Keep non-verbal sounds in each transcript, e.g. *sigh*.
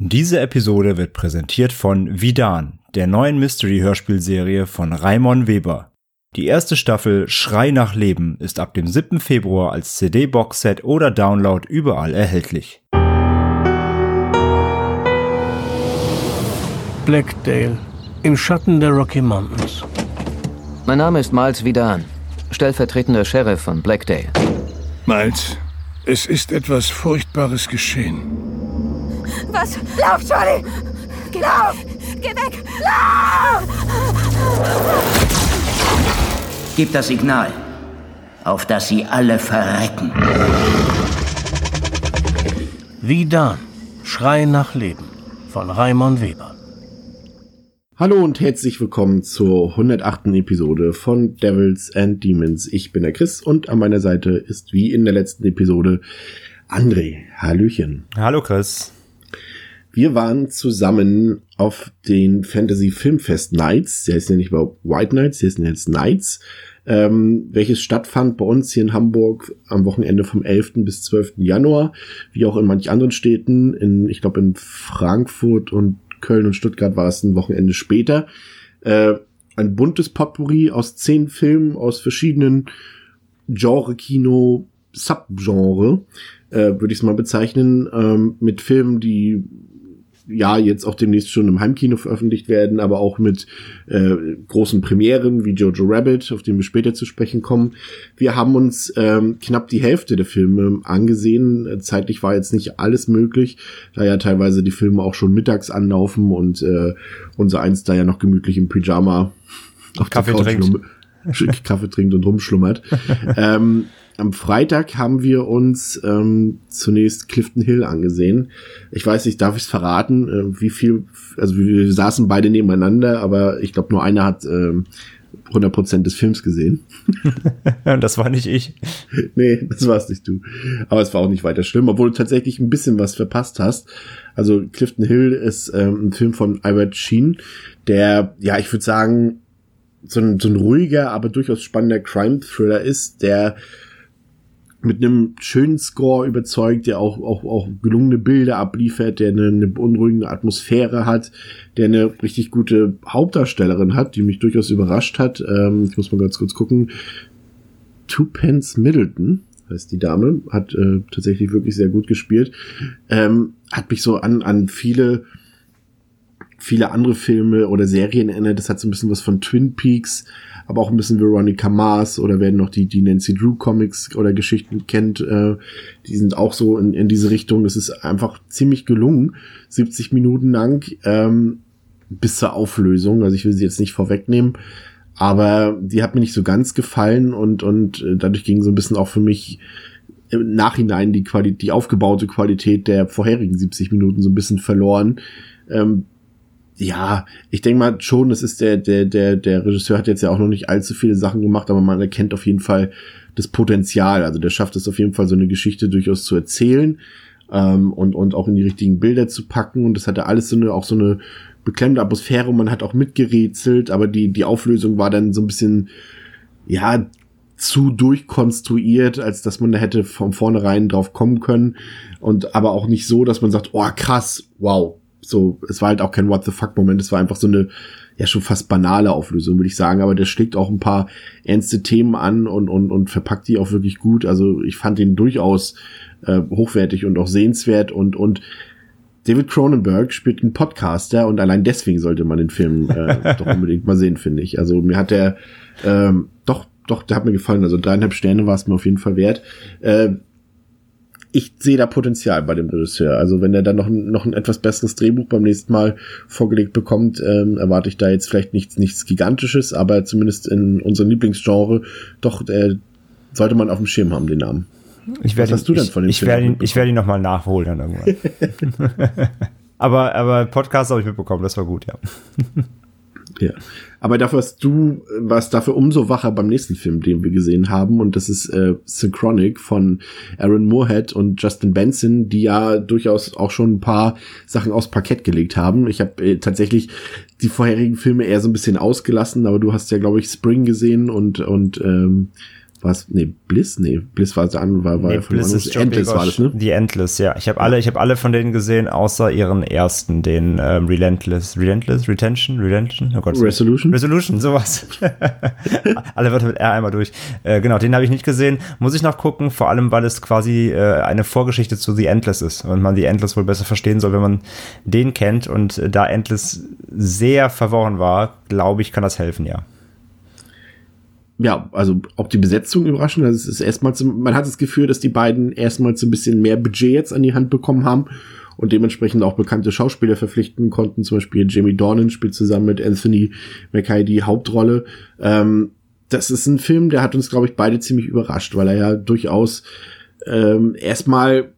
Diese Episode wird präsentiert von Vidan, der neuen Mystery-Hörspielserie von Raimon Weber. Die erste Staffel Schrei nach Leben ist ab dem 7. Februar als CD-Boxset oder Download überall erhältlich. Blackdale, im Schatten der Rocky Mountains. Mein Name ist Miles Vidan, stellvertretender Sheriff von Blackdale. Miles, es ist etwas Furchtbares geschehen. Was? Lauf, Charlie! Geh lauf! Geh weg! Lauf! Gib das Signal, auf das sie alle verrecken. Wie Dan, Schrei nach Leben von Raimon Weber. Hallo und herzlich willkommen zur 108. Episode von Devils and Demons. Ich bin der Chris und an meiner Seite ist wie in der letzten Episode André. Hallöchen. Hallo Chris. Wir waren zusammen auf den Fantasy Filmfest Nights. Der ist ja nicht mehr White Nights, der ist jetzt Nights. Ähm, welches stattfand bei uns hier in Hamburg am Wochenende vom 11. bis 12. Januar, wie auch in manch anderen Städten. In, ich glaube in Frankfurt und Köln und Stuttgart war es ein Wochenende später. Äh, ein buntes Potpourri aus zehn Filmen aus verschiedenen Genre-Kino, Subgenre, äh, würde ich es mal bezeichnen, ähm, mit Filmen, die ja jetzt auch demnächst schon im Heimkino veröffentlicht werden, aber auch mit äh, großen Premieren wie Jojo Rabbit, auf den wir später zu sprechen kommen. Wir haben uns ähm, knapp die Hälfte der Filme angesehen. Zeitlich war jetzt nicht alles möglich, da ja teilweise die Filme auch schon mittags anlaufen und äh, unser eins da ja noch gemütlich im Pyjama auf Kaffee trinkt. Kaffee trinkt und rumschlummert. *laughs* ähm, am Freitag haben wir uns ähm, zunächst Clifton Hill angesehen. Ich weiß nicht, darf ich es verraten, äh, wie viel, also wir, saßen beide nebeneinander, aber ich glaube nur einer hat ähm, 100% des Films gesehen. *laughs* das war nicht ich. nee, das warst nicht du. Aber es war auch nicht weiter schlimm, obwohl du tatsächlich ein bisschen was verpasst hast. Also Clifton Hill ist ähm, ein Film von Albert Sheen, der, ja, ich würde sagen, so ein, so ein ruhiger, aber durchaus spannender Crime-Thriller ist, der mit einem schönen Score überzeugt, der auch, auch, auch gelungene Bilder abliefert, der eine, eine beunruhigende Atmosphäre hat, der eine richtig gute Hauptdarstellerin hat, die mich durchaus überrascht hat. Ähm, ich muss mal ganz kurz gucken. Twopence Middleton heißt die Dame, hat äh, tatsächlich wirklich sehr gut gespielt. Ähm, hat mich so an, an viele viele andere Filme oder Serien erinnert. Das hat so ein bisschen was von Twin Peaks, aber auch ein bisschen Veronica Mars oder wer noch die, die Nancy Drew Comics oder Geschichten kennt, äh, die sind auch so in, in diese Richtung. Das ist einfach ziemlich gelungen. 70 Minuten lang ähm, bis zur Auflösung. Also ich will sie jetzt nicht vorwegnehmen. Aber die hat mir nicht so ganz gefallen und, und äh, dadurch ging so ein bisschen auch für mich im Nachhinein die Qualität, die aufgebaute Qualität der vorherigen 70 Minuten so ein bisschen verloren. Ähm, ja, ich denke mal schon, das ist der, der, der, der Regisseur hat jetzt ja auch noch nicht allzu viele Sachen gemacht, aber man erkennt auf jeden Fall das Potenzial. Also der schafft es auf jeden Fall, so eine Geschichte durchaus zu erzählen ähm, und, und auch in die richtigen Bilder zu packen. Und das hatte alles so eine, auch so eine beklemmende Atmosphäre. Man hat auch mitgerätselt, aber die, die Auflösung war dann so ein bisschen, ja, zu durchkonstruiert, als dass man da hätte von vornherein drauf kommen können. Und aber auch nicht so, dass man sagt, oh krass, wow, so, es war halt auch kein What the fuck Moment, es war einfach so eine, ja, schon fast banale Auflösung, würde ich sagen, aber der schlägt auch ein paar ernste Themen an und, und, und verpackt die auch wirklich gut. Also ich fand ihn durchaus äh, hochwertig und auch sehenswert und, und David Cronenberg spielt einen Podcaster und allein deswegen sollte man den Film äh, *laughs* doch unbedingt mal sehen, finde ich. Also mir hat der ähm, doch, doch, der hat mir gefallen. Also dreieinhalb Sterne war es mir auf jeden Fall wert. Äh, ich sehe da Potenzial bei dem Regisseur. Also wenn er dann noch, ein, noch ein etwas besseres Drehbuch beim nächsten Mal vorgelegt bekommt, ähm, erwarte ich da jetzt vielleicht nichts, nichts Gigantisches, aber zumindest in unserem Lieblingsgenre doch äh, sollte man auf dem Schirm haben, den Namen. Ich werde Was hast du denn ich, von dem ich Film werde ihn, ich werde ihn nochmal nachholen dann irgendwann. *laughs* *laughs* aber, aber Podcast habe ich mitbekommen, das war gut, ja. Ja. Aber dafür warst du, warst dafür umso wacher beim nächsten Film, den wir gesehen haben. Und das ist äh, Synchronic von Aaron Moorhead und Justin Benson, die ja durchaus auch schon ein paar Sachen aufs Parkett gelegt haben. Ich habe äh, tatsächlich die vorherigen Filme eher so ein bisschen ausgelassen, aber du hast ja, glaube ich, Spring gesehen und, und ähm, was nee Bliss nee Bliss war an war war Nee, Bliss Endless, ist Endless war das ne Die Endless, ja. Ich habe alle, ich habe alle von denen gesehen, außer ihren ersten, den ähm, Relentless, Relentless, Retention, Retention, oh Gott. Resolution Resolution, sowas. *laughs* alle Wörter mit R einmal durch. Äh, genau, den habe ich nicht gesehen. Muss ich noch gucken, vor allem, weil es quasi äh, eine Vorgeschichte zu The Endless ist und man The Endless wohl besser verstehen soll, wenn man den kennt. Und äh, da Endless sehr verworren war, glaube ich, kann das helfen, ja. Ja also auch die Besetzung überraschend es ist erstmals man hat das Gefühl dass die beiden erstmals so ein bisschen mehr Budget jetzt an die Hand bekommen haben und dementsprechend auch bekannte Schauspieler verpflichten konnten. Zum Beispiel Jamie Dornan spielt zusammen mit Anthony Mackie die Hauptrolle. Ähm, das ist ein Film der hat uns glaube ich beide ziemlich überrascht weil er ja durchaus ähm, erstmal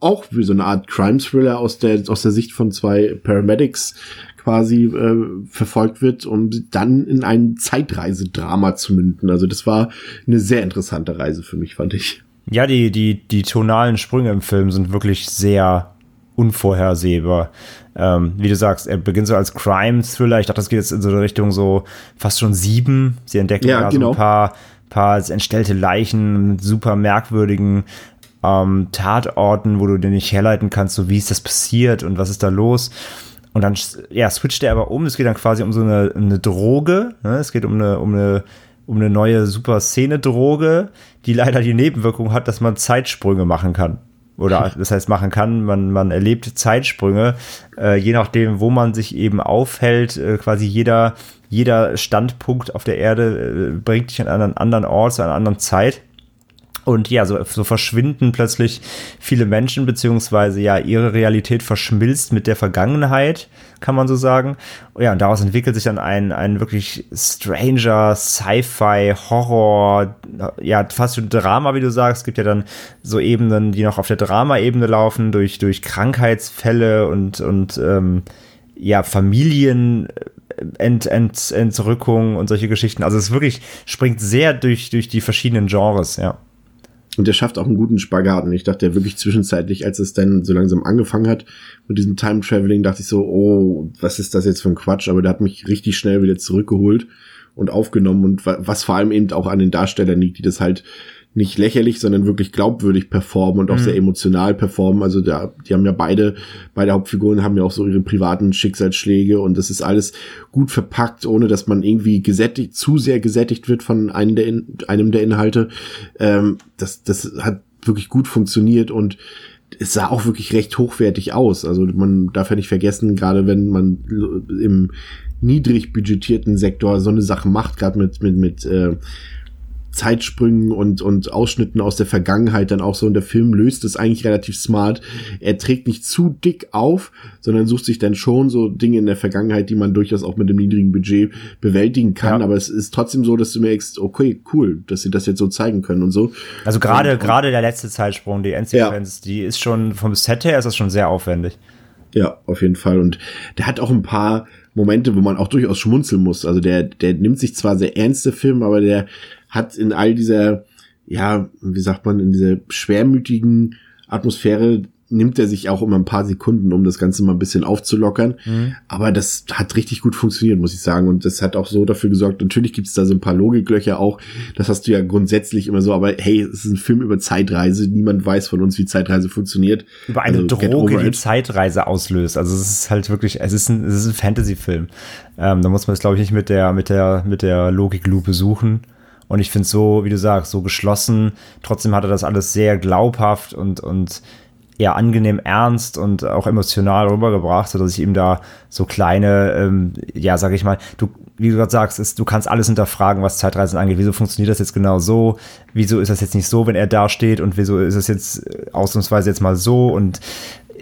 auch wie so eine Art Crime Thriller aus der aus der Sicht von zwei Paramedics quasi äh, verfolgt wird, um dann in ein Zeitreisedrama zu münden. Also das war eine sehr interessante Reise für mich, fand ich. Ja, die, die, die tonalen Sprünge im Film sind wirklich sehr unvorhersehbar. Ähm, wie du sagst, er beginnt so als Crime-Thriller. Ich dachte, das geht jetzt in so eine Richtung so fast schon sieben. Sie entdecken Ja, da genau. so ein paar, paar entstellte Leichen mit super merkwürdigen ähm, Tatorten, wo du dir nicht herleiten kannst, so wie ist das passiert und was ist da los. Und dann ja, switcht er aber um. Es geht dann quasi um so eine, eine Droge. Ne? Es geht um eine, um eine, um eine neue super Szene-Droge, die leider die Nebenwirkung hat, dass man Zeitsprünge machen kann. Oder *laughs* das heißt, machen kann, man, man erlebt Zeitsprünge, äh, je nachdem, wo man sich eben aufhält, äh, quasi jeder, jeder Standpunkt auf der Erde äh, bringt dich an einen anderen Ort, zu einer anderen Zeit. Und ja, so, so verschwinden plötzlich viele Menschen, beziehungsweise ja, ihre Realität verschmilzt mit der Vergangenheit, kann man so sagen. Ja, und daraus entwickelt sich dann ein, ein wirklich stranger Sci-Fi, Horror, ja, fast schon Drama, wie du sagst. Es gibt ja dann so Ebenen, die noch auf der Drama-Ebene laufen, durch, durch Krankheitsfälle und, und ähm, ja, Familien. Ent, Ent, Entrückung und solche Geschichten. Also es wirklich springt sehr durch, durch die verschiedenen Genres, ja. Und der schafft auch einen guten Spagat. Und ich dachte wirklich zwischenzeitlich, als es dann so langsam angefangen hat mit diesem Time Traveling, dachte ich so, oh, was ist das jetzt für ein Quatsch? Aber der hat mich richtig schnell wieder zurückgeholt und aufgenommen. Und wa- was vor allem eben auch an den Darstellern liegt, die das halt nicht lächerlich, sondern wirklich glaubwürdig performen und auch sehr emotional performen. Also da, die haben ja beide, beide Hauptfiguren haben ja auch so ihre privaten Schicksalsschläge und das ist alles gut verpackt, ohne dass man irgendwie gesättigt, zu sehr gesättigt wird von einem der, In einem der Inhalte. Ähm, das, das hat wirklich gut funktioniert und es sah auch wirklich recht hochwertig aus. Also man darf ja nicht vergessen, gerade wenn man im niedrig budgetierten Sektor so eine Sache macht, gerade mit, mit, mit äh, Zeitsprüngen und, und Ausschnitten aus der Vergangenheit dann auch so. Und der Film löst es eigentlich relativ smart. Er trägt nicht zu dick auf, sondern sucht sich dann schon so Dinge in der Vergangenheit, die man durchaus auch mit dem niedrigen Budget bewältigen kann. Ja. Aber es ist trotzdem so, dass du merkst, okay, cool, dass sie das jetzt so zeigen können und so. Also gerade gerade der letzte Zeitsprung, die Endsequenz, die ist schon vom Set her ist das schon sehr aufwendig. Ja, auf jeden Fall. Und der hat auch ein paar Momente, wo man auch durchaus schmunzeln muss. Also der, der nimmt sich zwar sehr ernste Film, aber der hat in all dieser, ja, wie sagt man, in dieser schwermütigen Atmosphäre nimmt er sich auch immer ein paar Sekunden, um das Ganze mal ein bisschen aufzulockern. Aber das hat richtig gut funktioniert, muss ich sagen. Und das hat auch so dafür gesorgt, natürlich gibt es da so ein paar Logiklöcher auch. Das hast du ja grundsätzlich immer so, aber hey, es ist ein Film über Zeitreise. Niemand weiß von uns, wie Zeitreise funktioniert. Über eine Also, Droge, die it. Zeitreise auslöst. Also es ist halt wirklich, es ist ein, es ist ein Fantasy-Film. Ähm, da muss man es, glaube ich, nicht mit der, mit der, mit der Logiklupe suchen. Und ich finde so, wie du sagst, so geschlossen. Trotzdem hat er das alles sehr glaubhaft und, und eher angenehm ernst und auch emotional rübergebracht, sodass ich ihm da so kleine, ähm, ja, sag ich mal, du, wie du gerade sagst, ist, du kannst alles hinterfragen, was Zeitreisen angeht. Wieso funktioniert das jetzt genau so? Wieso ist das jetzt nicht so, wenn er da steht? Und wieso ist es jetzt äh, ausnahmsweise jetzt mal so? Und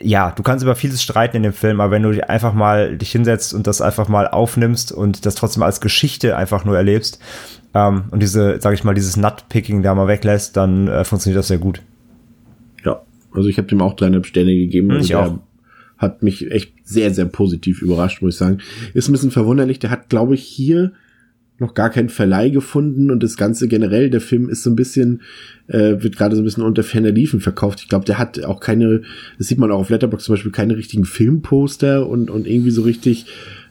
ja, du kannst über vieles streiten in dem Film, aber wenn du dich einfach mal dich hinsetzt und das einfach mal aufnimmst und das trotzdem als Geschichte einfach nur erlebst ähm, und diese, sag ich mal, dieses Nutpicking da mal weglässt, dann äh, funktioniert das sehr gut. Ja, also ich habe dem auch dreieinhalb Sterne gegeben. Hm, Also ich der auch. hat mich echt sehr, sehr positiv überrascht, muss ich sagen. Ist ein bisschen verwunderlich. Der hat, glaube ich, hier noch gar keinen Verleih gefunden und das Ganze generell, der Film ist so ein bisschen, äh, wird gerade so ein bisschen unter ferner Liefen verkauft. Ich glaube, der hat auch keine, das sieht man auch auf Letterboxd zum Beispiel, keine richtigen Filmposter und, und irgendwie so richtig,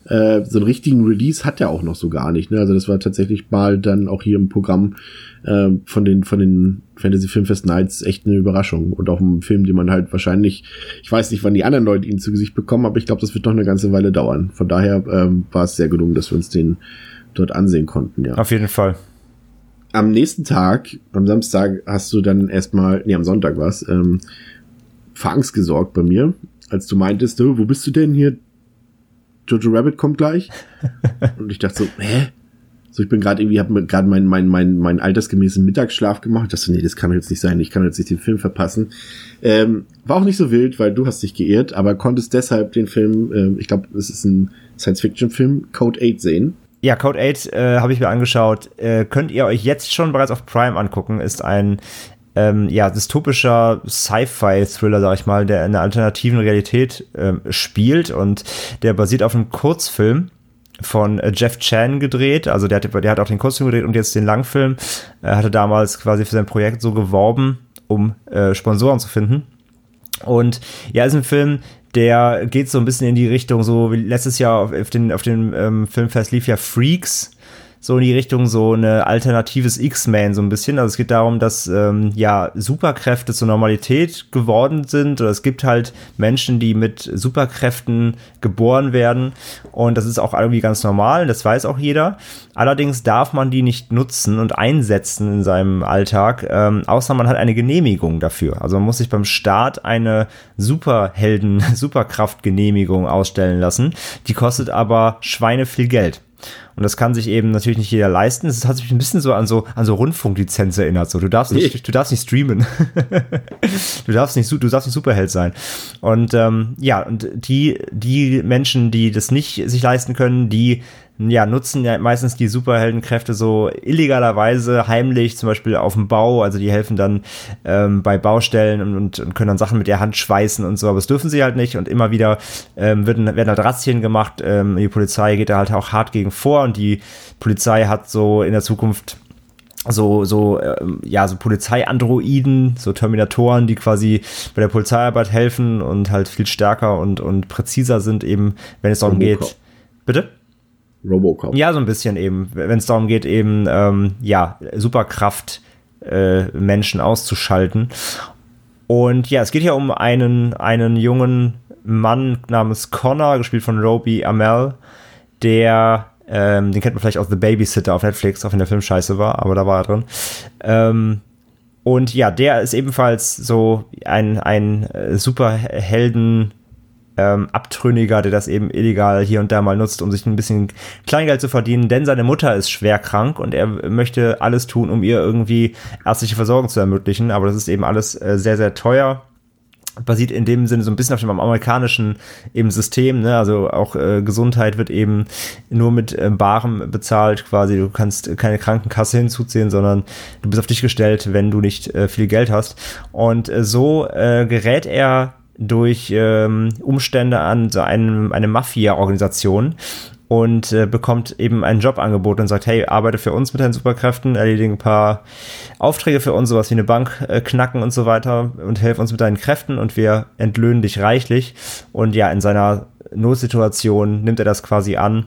äh, so einen richtigen Release hat er auch noch so gar nicht. Ne? Also das war tatsächlich mal dann auch hier im Programm äh, von den, von den Fantasy Filmfest Nights echt eine Überraschung und auch ein Film, den man halt wahrscheinlich, ich weiß nicht, wann die anderen Leute ihn zu Gesicht bekommen, aber ich glaube, das wird noch eine ganze Weile dauern. Von daher ähm, war es sehr gelungen, dass wir uns den dort ansehen konnten, ja. Auf jeden Fall. Am nächsten Tag, am Samstag, hast du dann erstmal, nee, am Sonntag war's, ähm, für Angst gesorgt bei mir, als du meintest, oh, wo bist du denn hier? Jojo Rabbit kommt gleich. *laughs* Und ich dachte so, hä? So, ich bin gerade irgendwie, habe gerade meinen mein, mein, mein altersgemäßen Mittagsschlaf gemacht. Ich dachte so, nee, das kann jetzt nicht sein. Ich kann jetzt nicht den Film verpassen. Ähm, war auch nicht so wild, weil du hast dich geirrt, aber konntest deshalb den Film, ähm, ich glaube, es ist ein Science-Fiction-Film, Code 8 sehen. Ja, Code 8 äh, habe ich mir angeschaut. Äh, könnt ihr euch jetzt schon bereits auf Prime angucken. Ist ein ähm, ja, dystopischer Sci-Fi-Thriller, sag ich mal, der in einer alternativen Realität ähm, spielt und der basiert auf einem Kurzfilm von äh, Jeff Chan gedreht. Also der hat, der hat auch den Kurzfilm gedreht und jetzt den Langfilm. Er hatte damals quasi für sein Projekt so geworben, um äh, Sponsoren zu finden. Und ja, ist ein Film, der geht so ein bisschen in die Richtung, so wie letztes Jahr auf, auf den, auf den ähm, Filmfest lief ja Freaks so in die Richtung so eine alternatives X-Men so ein bisschen. Also es geht darum, dass ähm, ja Superkräfte zur Normalität geworden sind oder es gibt halt Menschen, die mit Superkräften geboren werden und das ist auch irgendwie ganz normal, das weiß auch jeder. Allerdings darf man die nicht nutzen und einsetzen in seinem Alltag, ähm, außer man hat eine Genehmigung dafür. Also man muss sich beim Start eine Superhelden, *laughs* Superkraftgenehmigung ausstellen lassen. Die kostet aber Schweine viel Geld. Und das kann sich eben natürlich nicht jeder leisten. Es hat sich ein bisschen so an so, an so Rundfunklizenz erinnert. So, du darfst nicht, du darfst nicht streamen. *laughs* du darfst nicht, du darfst nicht Superheld sein. Und ähm, ja, und die, die Menschen, die das nicht sich leisten können, die ja, nutzen ja meistens die Superheldenkräfte so illegalerweise heimlich, zum Beispiel auf dem Bau. Also die helfen dann ähm, bei Baustellen und, und, und, können dann Sachen mit der Hand schweißen und so, aber das dürfen sie halt nicht. Und immer wieder ähm, werden, werden halt Razzien gemacht. Ähm, die Polizei geht da halt auch hart gegen vor und die Polizei hat so in der Zukunft so, so, ähm, ja, so Polizeiandroiden, so Terminatoren, die quasi bei der Polizeiarbeit helfen und halt viel stärker und, und präziser sind, eben, wenn es darum geht. Bitte? Robocop. Ja, so ein bisschen eben, wenn es darum geht, eben, ähm, ja, Superkraft äh, Menschen auszuschalten. Und ja, es geht hier um einen, einen jungen Mann namens Connor, gespielt von Roby Amell, der, ähm, den kennt man vielleicht aus The Babysitter auf Netflix, auch wenn der Film scheiße war, aber da war er drin. Ähm, und ja, der ist ebenfalls so ein, ein äh, Superhelden- ähm, Abtrünniger, der das eben illegal hier und da mal nutzt, um sich ein bisschen Kleingeld zu verdienen, denn seine Mutter ist schwer krank und er möchte alles tun, um ihr irgendwie ärztliche Versorgung zu ermöglichen, aber das ist eben alles äh, sehr, sehr teuer. Basiert in dem Sinne so ein bisschen auf dem amerikanischen eben System, ne? also auch äh, Gesundheit wird eben nur mit äh, Barem bezahlt quasi, du kannst keine Krankenkasse hinzuziehen, sondern du bist auf dich gestellt, wenn du nicht äh, viel Geld hast. Und äh, so äh, gerät er durch ähm, Umstände an so einem, eine Mafia-Organisation und äh, bekommt eben ein Jobangebot und sagt, hey, arbeite für uns mit deinen Superkräften, erledige ein paar Aufträge für uns, sowas wie eine Bank äh, knacken und so weiter und helf uns mit deinen Kräften und wir entlöhnen dich reichlich. Und ja, in seiner Notsituation nimmt er das quasi an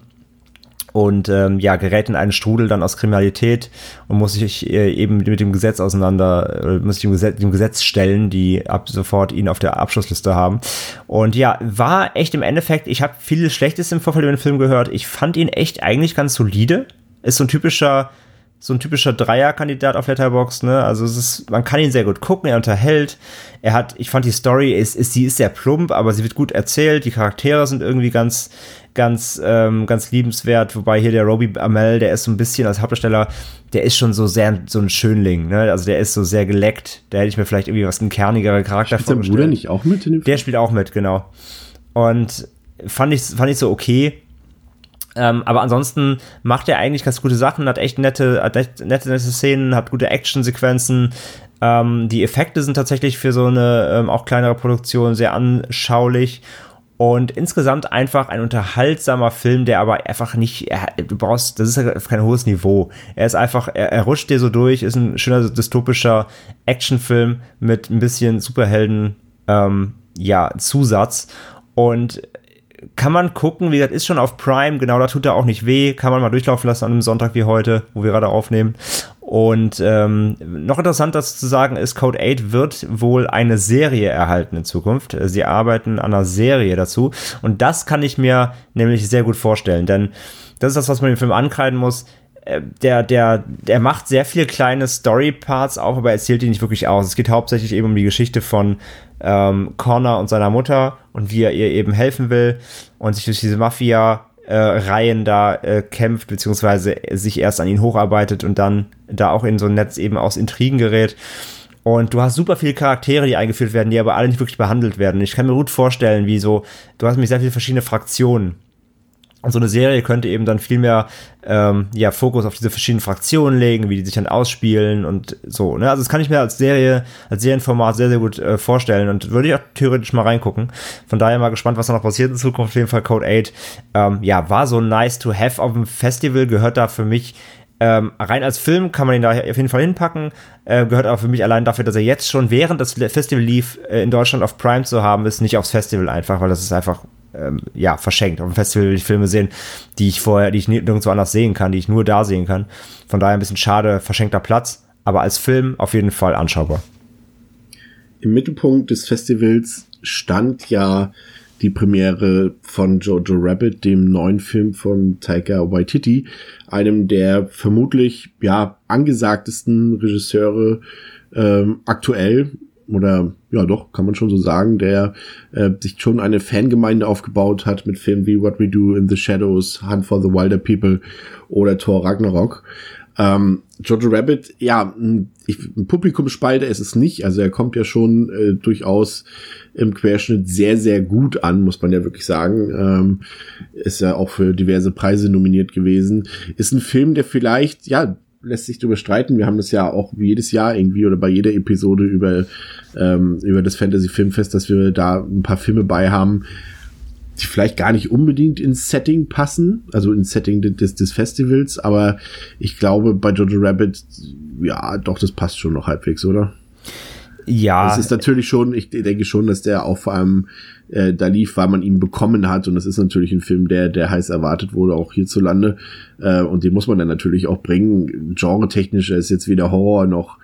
und ähm, ja, gerät in einen Strudel dann aus Kriminalität und muss sich äh, eben mit dem Gesetz auseinander, äh, muss sich dem Gesetz, dem Gesetz stellen, die ab sofort ihn auf der Abschlussliste haben. Und ja, war echt im Endeffekt, ich habe vieles Schlechtes im Vorfeld über den Film gehört. Ich fand ihn echt eigentlich ganz solide. Ist so ein typischer so ein typischer Dreierkandidat auf Letterbox, ne? Also es ist, man kann ihn sehr gut gucken, er unterhält. Er hat, ich fand die Story ist, ist sie ist sehr plump, aber sie wird gut erzählt. Die Charaktere sind irgendwie ganz, ganz, ähm, ganz liebenswert. Wobei hier der Roby Amell, der ist so ein bisschen als Hauptdarsteller, der ist schon so sehr so ein Schönling, ne? Also der ist so sehr geleckt. Da hätte ich mir vielleicht irgendwie was ein kernigere Charakter Spielt vorgestellt. Der Bruder nicht auch mit? Der spielt auch mit, genau. Und fand ich, fand ich so okay ähm, aber ansonsten macht er eigentlich ganz gute Sachen, hat echt nette, hat nette, nette Szenen, hat gute Actionsequenzen. Ähm, die Effekte sind tatsächlich für so eine ähm, auch kleinere Produktion sehr anschaulich. Und insgesamt einfach ein unterhaltsamer Film, der aber einfach nicht, du brauchst, das ist kein hohes Niveau. Er ist einfach, er, er rutscht dir so durch, ist ein schöner dystopischer Actionfilm mit ein bisschen Superhelden, ähm, ja, Zusatz. Und kann man gucken, wie gesagt, ist schon auf Prime, genau, da tut er auch nicht weh, kann man mal durchlaufen lassen an einem Sonntag wie heute, wo wir gerade aufnehmen. Und ähm, noch interessanter zu sagen ist, Code 8 wird wohl eine Serie erhalten in Zukunft. Sie arbeiten an einer Serie dazu. Und das kann ich mir nämlich sehr gut vorstellen, denn das ist das, was man dem Film ankreiden muss. Äh, der, der, der macht sehr viele kleine Story-Parts auf, aber erzählt die nicht wirklich aus. Es geht hauptsächlich eben um die Geschichte von ähm, Connor und seiner Mutter und wie er ihr eben helfen will und sich durch diese Mafia äh, Reihen da äh, kämpft, beziehungsweise sich erst an ihn hocharbeitet und dann da auch in so ein Netz eben aus Intrigen gerät. Und du hast super viele Charaktere, die eingeführt werden, die aber alle nicht wirklich behandelt werden. Ich kann mir gut vorstellen, wie so, du hast nämlich sehr viele verschiedene Fraktionen. Und so eine Serie könnte eben dann viel mehr ähm, ja, Fokus auf diese verschiedenen Fraktionen legen, wie die sich dann ausspielen und so. Ne? Also das kann ich mir als Serie, als Serienformat sehr, sehr gut äh, vorstellen und würde ich auch theoretisch mal reingucken. Von daher mal gespannt, was da noch passiert in Zukunft. Auf jeden Fall Code 8. Ähm, ja, war so nice to have auf dem Festival, gehört da für mich ähm, rein als Film kann man ihn da auf jeden Fall hinpacken. Äh, gehört aber für mich allein dafür, dass er jetzt schon während das Festival lief, äh, in Deutschland auf Prime zu haben ist, nicht aufs Festival einfach, weil das ist einfach ähm, ja, verschenkt. Auf dem Festival will ich Filme sehen, die ich vorher, die ich nirgendwo anders sehen kann, die ich nur da sehen kann. Von daher ein bisschen schade, verschenkter Platz, aber als Film auf jeden Fall anschaubar. Im Mittelpunkt des Festivals stand ja die Premiere von Jojo Rabbit, dem neuen Film von Taika Waititi, einem der vermutlich ja angesagtesten Regisseure ähm, aktuell oder ja doch, kann man schon so sagen, der äh, sich schon eine Fangemeinde aufgebaut hat mit Filmen wie What We Do in the Shadows, Hunt for the Wilder People oder Thor Ragnarok. Ähm, Jojo Rabbit, ja, ein, ich, ein Publikumsspalter ist es nicht. Also er kommt ja schon äh, durchaus im Querschnitt sehr, sehr gut an, muss man ja wirklich sagen. Ähm, ist ja auch für diverse Preise nominiert gewesen. Ist ein Film, der vielleicht, ja, lässt sich darüber streiten. Wir haben das ja auch jedes Jahr irgendwie oder bei jeder Episode über, ähm, über das Fantasy Filmfest, dass wir da ein paar Filme bei haben, die vielleicht gar nicht unbedingt ins Setting passen, also ins Setting des, des Festivals, aber ich glaube bei Jojo Rabbit, ja, doch, das passt schon noch halbwegs, oder? Ja. Es ist natürlich schon, ich denke schon, dass der auch vor allem äh, da lief, weil man ihn bekommen hat. Und das ist natürlich ein Film, der, der heiß erwartet wurde, auch hierzulande. Äh, und den muss man dann natürlich auch bringen. Genre-technisch ist jetzt weder Horror noch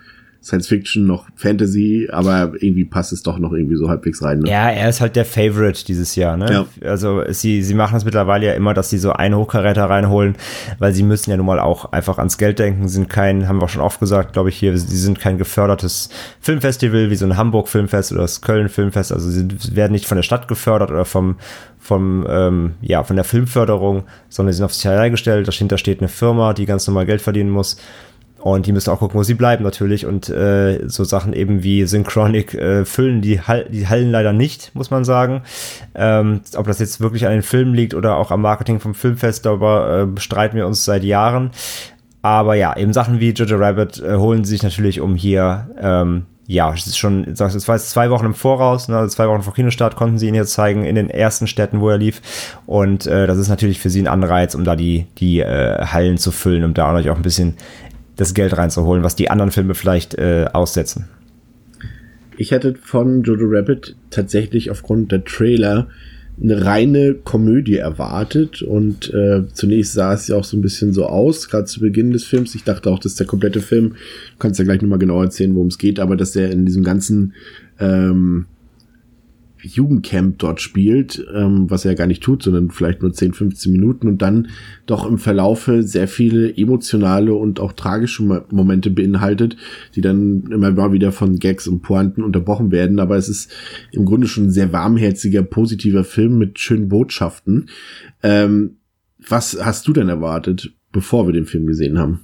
Science Fiction noch Fantasy, aber irgendwie passt es doch noch irgendwie so halbwegs rein. Ne? Ja, er ist halt der Favorite dieses Jahr. Ne? Ja. Also sie, sie machen es mittlerweile ja immer, dass sie so einen Hochkaräter reinholen, weil sie müssen ja nun mal auch einfach ans Geld denken, sind kein, haben wir auch schon oft gesagt, glaube ich hier, sie sind kein gefördertes Filmfestival wie so ein Hamburg Filmfest oder das Köln Filmfest. Also sie werden nicht von der Stadt gefördert oder vom vom, ähm, ja, von der Filmförderung, sondern sie sind auf sich gestellt. Dahinter steht eine Firma, die ganz normal Geld verdienen muss. Und die müssen auch gucken, wo sie bleiben natürlich. Und äh, so Sachen eben wie Synchronic äh, füllen die, Hall die Hallen leider nicht, muss man sagen. Ähm, ob das jetzt wirklich an den Filmen liegt oder auch am Marketing vom Filmfest, darüber äh, bestreiten wir uns seit Jahren. Aber ja, eben Sachen wie Jojo Rabbit äh, holen sie sich natürlich, um hier, ähm, ja, es ist schon, es war jetzt zwei Wochen im Voraus, ne, also zwei Wochen vor Kinostart konnten sie ihn jetzt zeigen in den ersten Städten, wo er lief. Und äh, das ist natürlich für sie ein Anreiz, um da die, die äh, Hallen zu füllen, um da auch ein bisschen das Geld reinzuholen, was die anderen Filme vielleicht äh, aussetzen. Ich hätte von Jojo Rabbit tatsächlich aufgrund der Trailer eine reine Komödie erwartet und äh, zunächst sah es ja auch so ein bisschen so aus, gerade zu Beginn des Films. Ich dachte auch, dass der komplette Film, du kannst ja gleich nochmal genau erzählen, worum es geht, aber dass der in diesem ganzen ähm, Jugendcamp dort spielt, ähm, was er gar nicht tut, sondern vielleicht nur 10, 15 Minuten und dann doch im Verlaufe sehr viele emotionale und auch tragische Momente beinhaltet, die dann immer mal wieder von Gags und Pointen unterbrochen werden. Aber es ist im Grunde schon ein sehr warmherziger, positiver Film mit schönen Botschaften. Ähm, was hast du denn erwartet, bevor wir den Film gesehen haben?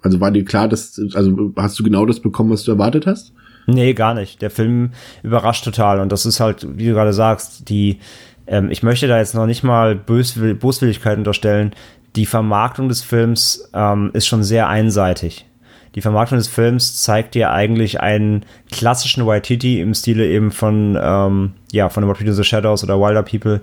Also war dir klar, dass, also hast du genau das bekommen, was du erwartet hast? Nee, gar nicht. Der Film überrascht total und das ist halt, wie du gerade sagst, die, ähm, ich möchte da jetzt noch nicht mal Böswill Boswilligkeit unterstellen. Die Vermarktung des Films ähm, ist schon sehr einseitig. Die Vermarktung des Films zeigt dir eigentlich einen klassischen Waititi im Stile eben von, ähm, ja, von What We Do the Shadows oder Wilder People,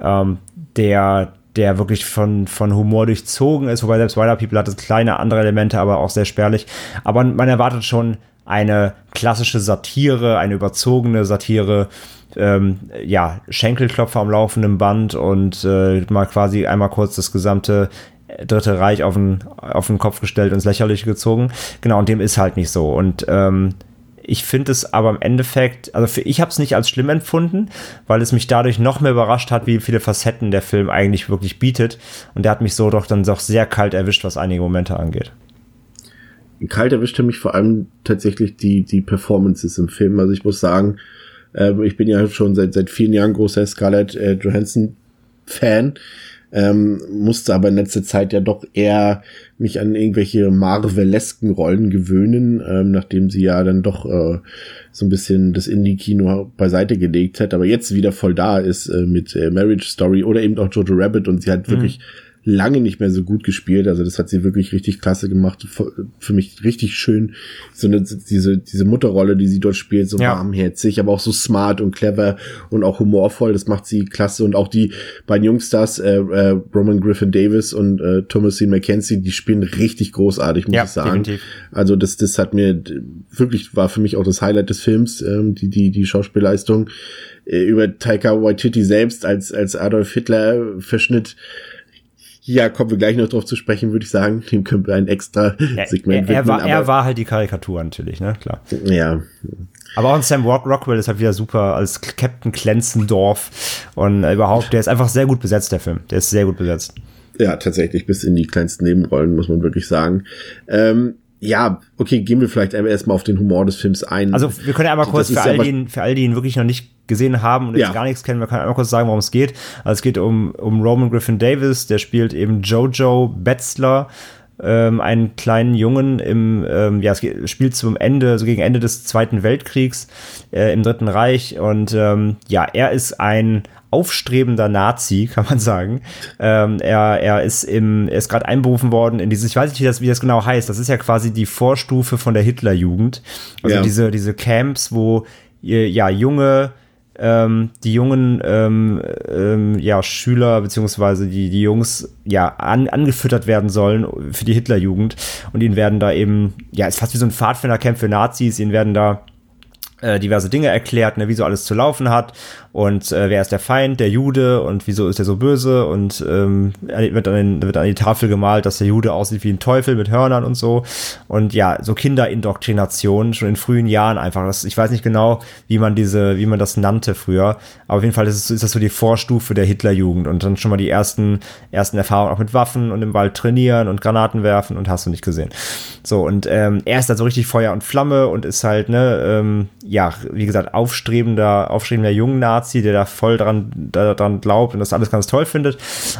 ähm, der, der wirklich von, von Humor durchzogen ist, wobei selbst Wilder People hat das kleine andere Elemente, aber auch sehr spärlich. Aber man erwartet schon eine klassische Satire, eine überzogene Satire, ähm, ja, Schenkelklopfer am laufenden Band und äh, mal quasi einmal kurz das gesamte Dritte Reich auf den, auf den Kopf gestellt und ins Lächerliche gezogen. Genau, und dem ist halt nicht so. Und ähm, ich finde es aber im Endeffekt, also für, ich habe es nicht als schlimm empfunden, weil es mich dadurch noch mehr überrascht hat, wie viele Facetten der Film eigentlich wirklich bietet. Und der hat mich so doch dann doch sehr kalt erwischt, was einige Momente angeht. Kalt erwischte mich vor allem tatsächlich die, die Performances im Film. Also ich muss sagen, ähm, ich bin ja schon seit, seit vielen Jahren großer Scarlett äh, Johansson Fan ähm, musste aber in letzter Zeit ja doch eher mich an irgendwelche Marvelesken Rollen gewöhnen, ähm, nachdem sie ja dann doch äh, so ein bisschen das Indie-Kino beiseite gelegt hat, aber jetzt wieder voll da ist äh, mit äh, Marriage Story oder eben auch Jojo Rabbit und sie hat mhm. wirklich lange nicht mehr so gut gespielt. Also das hat sie wirklich richtig klasse gemacht. Für mich richtig schön. So eine, diese, diese Mutterrolle, die sie dort spielt, so ja. warmherzig, aber auch so smart und clever und auch humorvoll. Das macht sie klasse. Und auch die beiden Jungstars, äh, äh, Roman Griffin Davis und äh, Thomasine McKenzie, die spielen richtig großartig, muss ja, ich sagen. Definitiv. Also das, das hat mir wirklich, war für mich auch das Highlight des Films, ähm, die, die, die Schauspielleistung. Äh, über Taika Waititi selbst als, als Adolf Hitler Verschnitt ja, kommen wir gleich noch drauf zu sprechen, würde ich sagen. Dem können wir ein extra Segment er, er, er, war, er war halt die Karikatur natürlich, ne? Klar. Ja. Aber auch ein Sam Rock Rockwell ist halt wieder super als Captain Klenzendorf. Und überhaupt, der ist einfach sehr gut besetzt, der Film. Der ist sehr gut besetzt. Ja, tatsächlich, bis in die kleinsten Nebenrollen, muss man wirklich sagen. Ähm, ja, okay, gehen wir vielleicht erstmal auf den Humor des Films ein. Also wir können ja einmal kurz für all, die, für all die ihn wirklich noch nicht gesehen haben und jetzt ja. gar nichts kennen, wir können einmal kurz sagen, worum es geht. Also es geht um, um Roman Griffin Davis, der spielt eben Jojo Betzler, ähm, einen kleinen Jungen im, ähm, ja, es spielt zum Ende, so gegen Ende des Zweiten Weltkriegs äh, im Dritten Reich und ähm, ja, er ist ein aufstrebender Nazi, *laughs* kann man sagen. Ähm, er, er ist im, er ist gerade einberufen worden in dieses, ich weiß nicht, wie das, wie das genau heißt. Das ist ja quasi die Vorstufe von der Hitlerjugend. Also ja. diese, diese Camps, wo ja junge ähm, die jungen ähm, ähm, ja, Schüler beziehungsweise die, die Jungs ja an, angefüttert werden sollen für die Hitlerjugend. Und ihnen werden da eben, ja, ist fast wie so ein Pfadfindercamp für Nazis, ihnen werden da äh, diverse Dinge erklärt, ne, wie so alles zu laufen hat und äh, wer ist der Feind, der Jude und wieso ist er so böse und ähm, wird, dann, wird an die Tafel gemalt, dass der Jude aussieht wie ein Teufel mit Hörnern und so und ja, so Kinderindoktrination schon in frühen Jahren einfach. Das, ich weiß nicht genau, wie man diese, wie man das nannte früher, aber auf jeden Fall ist, ist das so die Vorstufe der Hitlerjugend und dann schon mal die ersten, ersten Erfahrungen auch mit Waffen und im Wald trainieren und Granaten werfen und hast du nicht gesehen. So und ähm, er ist dann so richtig Feuer und Flamme und ist halt, ne, ähm, ja, wie gesagt, aufstrebender, aufstrebender jungen Nazi der da voll dran, daran glaubt und das alles ganz toll findet.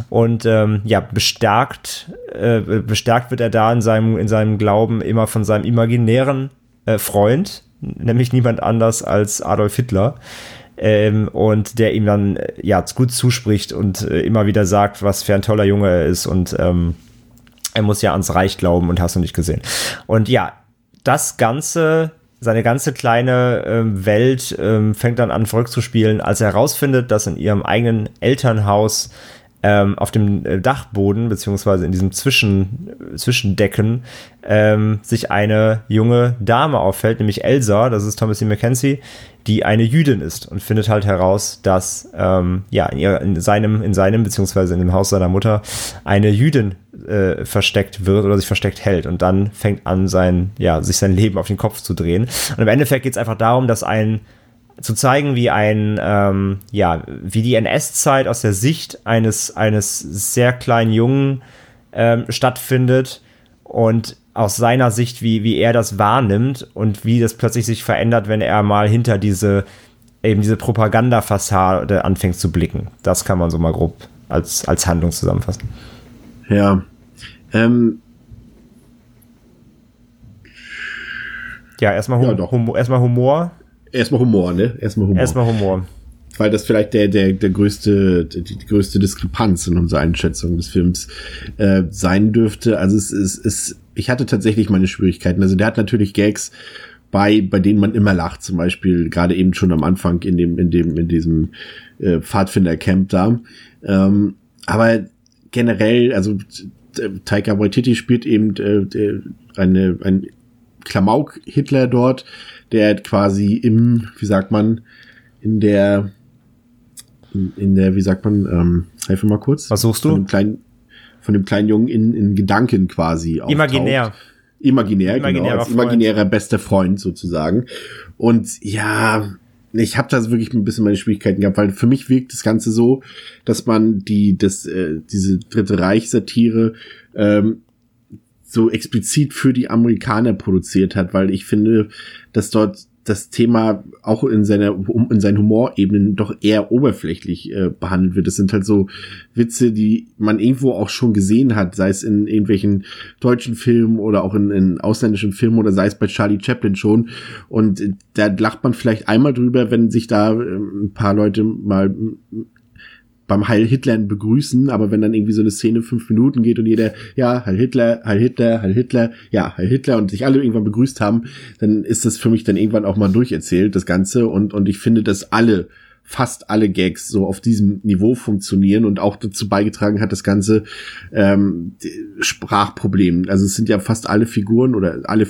Und ähm, ja, bestärkt, äh, bestärkt wird er da in seinem, in seinem Glauben immer von seinem imaginären äh, Freund, nämlich niemand anders als Adolf Hitler. Ähm, und der ihm dann äh, ja gut zuspricht und äh, immer wieder sagt, was für ein toller Junge er ist und ähm, er muss ja ans Reich glauben und hast du nicht gesehen. Und ja, das Ganze seine ganze kleine ähm, Welt ähm, fängt dann an verrückt zu spielen, als er herausfindet, dass in ihrem eigenen Elternhaus ähm, auf dem äh, Dachboden beziehungsweise in diesem Zwischen, Zwischendecken ähm, sich eine junge Dame auffällt, nämlich Elsa, das ist Thomas Mackenzie, die eine Jüdin ist und findet halt heraus, dass ähm, ja in, ihr, in seinem in seinem beziehungsweise in dem Haus seiner Mutter eine Jüdin äh, versteckt wird oder sich versteckt hält und dann fängt an sein ja sich sein Leben auf den Kopf zu drehen. Und im Endeffekt geht es einfach darum, dass ein zu zeigen, wie ein, ähm, ja, wie die NS-Zeit aus der Sicht eines, eines sehr kleinen Jungen ähm, stattfindet und aus seiner Sicht, wie, wie er das wahrnimmt und wie das plötzlich sich verändert, wenn er mal hinter diese, eben diese Propagandafassade anfängt zu blicken. Das kann man so mal grob als, als Handlung zusammenfassen. Ja. Ähm, ja, erstmal hum ja, Humor, erstmal Humor. Erstmal Humor, ne? Erstmal Humor. Erstmal Humor. Weil das vielleicht der, der, der größte, die, die größte Diskrepanz in unserer Einschätzung des Films äh, sein dürfte. Also es, es, es ich hatte tatsächlich meine Schwierigkeiten. Also der hat natürlich Gags bei, bei denen man immer lacht, zum Beispiel gerade eben schon am Anfang in dem, in dem, in diesem äh, Pfadfinder-Camp da. Ähm, aber generell, also Taika Waititi spielt eben äh, eine, ein Klamauk-Hitler dort, der quasi im, wie sagt man, in der, in der, wie sagt man, ähm, helfe mal kurz. Was suchst du? Von dem kleinen, von dem kleinen Jungen in, in Gedanken quasi. Auftaucht. Imaginär. Imaginär, genau, als imaginärer bester Freund sozusagen. Und ja, ich habe da wirklich ein bisschen meine Schwierigkeiten gehabt, weil für mich wirkt das Ganze so, dass man die, das, äh, diese Dritte Reich-Satire ähm, so explizit für die Amerikaner produziert hat, weil ich finde, dass dort das Thema auch in seiner in seinen Humorebenen doch eher oberflächlich äh, behandelt wird. Das sind halt so Witze, die man irgendwo auch schon gesehen hat, sei es in irgendwelchen deutschen Filmen oder auch in, in ausländischen Filmen oder sei es bei Charlie Chaplin schon. Und äh, da lacht man vielleicht einmal drüber, wenn sich da äh, ein paar Leute mal beim Heil Hitler begrüßen, aber wenn dann irgendwie so eine Szene fünf Minuten geht und jeder, ja, Heil Hitler, Heil Hitler, Heil Hitler, ja, Heil Hitler und sich alle irgendwann begrüßt haben, dann ist das für mich dann irgendwann auch mal durcherzählt, das Ganze. Und, und ich finde, dass alle, fast alle Gags so auf diesem Niveau funktionieren und auch dazu beigetragen hat, das ganze ähm, Sprachproblem. Also es sind ja fast alle Figuren oder alle,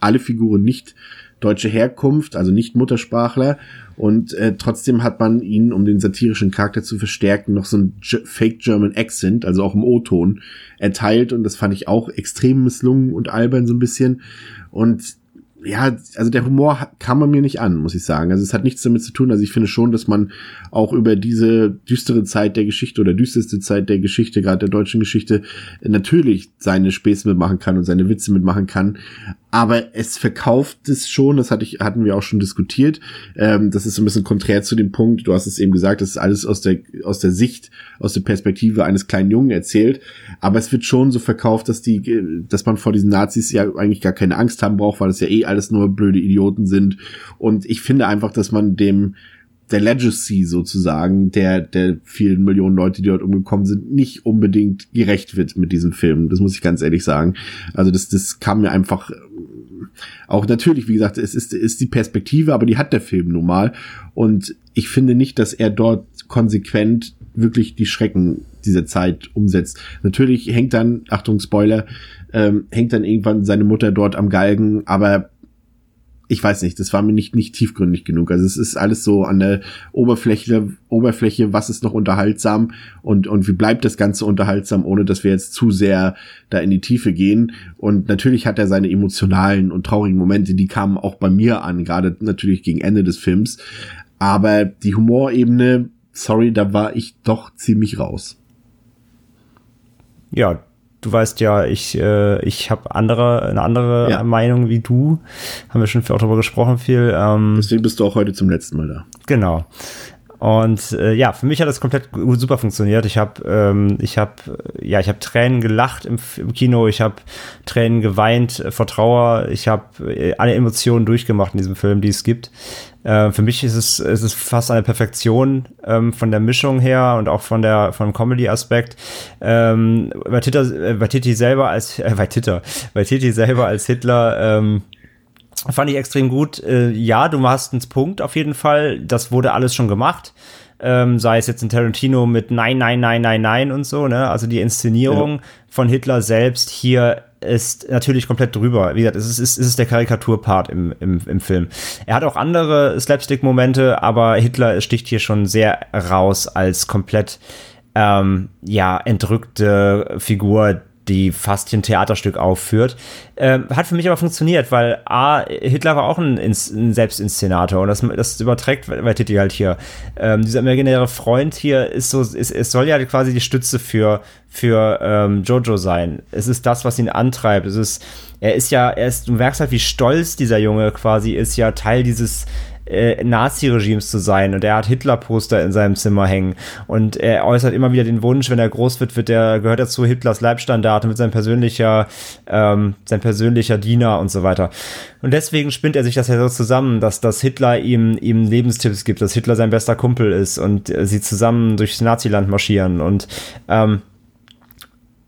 alle Figuren nicht deutsche Herkunft, also nicht Muttersprachler. Und äh, trotzdem hat man ihn, um den satirischen Charakter zu verstärken, noch so ein Fake German Accent, also auch im O-Ton, erteilt. Und das fand ich auch extrem misslungen und albern so ein bisschen. Und ja, also der Humor kam mir nicht an, muss ich sagen. Also es hat nichts damit zu tun. Also ich finde schon, dass man auch über diese düstere Zeit der Geschichte oder düsterste Zeit der Geschichte, gerade der deutschen Geschichte, natürlich seine Späße mitmachen kann und seine Witze mitmachen kann aber es verkauft es schon, das hatte ich, hatten wir auch schon diskutiert. Ähm, das ist so ein bisschen konträr zu dem Punkt, du hast es eben gesagt, das ist alles aus der, aus der Sicht, aus der Perspektive eines kleinen Jungen erzählt. Aber es wird schon so verkauft, dass die, dass man vor diesen Nazis ja eigentlich gar keine Angst haben braucht, weil es ja eh alles nur blöde Idioten sind. Und ich finde einfach, dass man dem, der Legacy sozusagen, der, der vielen Millionen Leute, die dort umgekommen sind, nicht unbedingt gerecht wird mit diesem Film. Das muss ich ganz ehrlich sagen. Also das, das kam mir einfach auch natürlich, wie gesagt, es ist, ist die Perspektive, aber die hat der Film nun mal. Und ich finde nicht, dass er dort konsequent wirklich die Schrecken dieser Zeit umsetzt. Natürlich hängt dann, Achtung, Spoiler, ähm, hängt dann irgendwann seine Mutter dort am Galgen, aber ich weiß nicht, das war mir nicht, nicht tiefgründig genug. Also es ist alles so an der Oberfläche, Oberfläche, was ist noch unterhaltsam und, und wie bleibt das Ganze unterhaltsam, ohne dass wir jetzt zu sehr da in die Tiefe gehen. Und natürlich hat er seine emotionalen und traurigen Momente, die kamen auch bei mir an, gerade natürlich gegen Ende des Films. Aber die Humorebene, sorry, da war ich doch ziemlich raus. Ja, du weißt ja, ich, äh, ich habe andere, eine andere ja. Meinung wie du. Haben wir schon viel darüber gesprochen, viel. Ähm, Deswegen bist du auch heute zum letzten Mal da. Genau. Und äh, ja, für mich hat das komplett super funktioniert. Ich habe, ähm, ich habe, ja, ich habe Tränen gelacht im, im Kino. Ich habe Tränen geweint äh, vor Trauer. Ich habe äh, alle Emotionen durchgemacht in diesem Film, die es gibt. Äh, für mich ist es, ist es fast eine Perfektion ähm, von der Mischung her und auch von der vom Comedy-Aspekt. Ähm, bei Tita, äh, bei Titi selber als, äh, bei Tita, bei Titi selber als Hitler. Ähm, Fand ich extrem gut. Äh, ja, du machst einen Punkt auf jeden Fall. Das wurde alles schon gemacht. Ähm, sei es jetzt in Tarantino mit Nein, Nein, Nein, Nein, Nein und so, ne? Also die Inszenierung ja. von Hitler selbst hier ist natürlich komplett drüber. Wie gesagt, es ist, es ist der Karikaturpart im, im, im Film. Er hat auch andere Slapstick-Momente, aber Hitler sticht hier schon sehr raus als komplett ähm, ja, entrückte Figur, die fast ein Theaterstück aufführt. Ähm, hat für mich aber funktioniert, weil A, Hitler war auch ein, ein Selbstinszenator und das, das überträgt bei Titi halt hier. Ähm, dieser imaginäre Freund hier ist so, es soll ja quasi die Stütze für, für ähm, Jojo sein. Es ist das, was ihn antreibt. Es ist, er ist ja, er ist, du merkst halt, wie stolz dieser Junge quasi ist, ja Teil dieses äh, Nazi-Regimes zu sein. Und er hat Hitler-Poster in seinem Zimmer hängen. Und er äußert immer wieder den Wunsch, wenn er groß wird, wird er, gehört er zu Hitlers Leibstandard und wird sein persönlicher, ähm, sein persönlicher Diener und so weiter. Und deswegen spinnt er sich das ja so zusammen, dass, dass Hitler ihm, ihm Lebenstipps gibt, dass Hitler sein bester Kumpel ist und äh, sie zusammen durchs Naziland marschieren. Und ähm,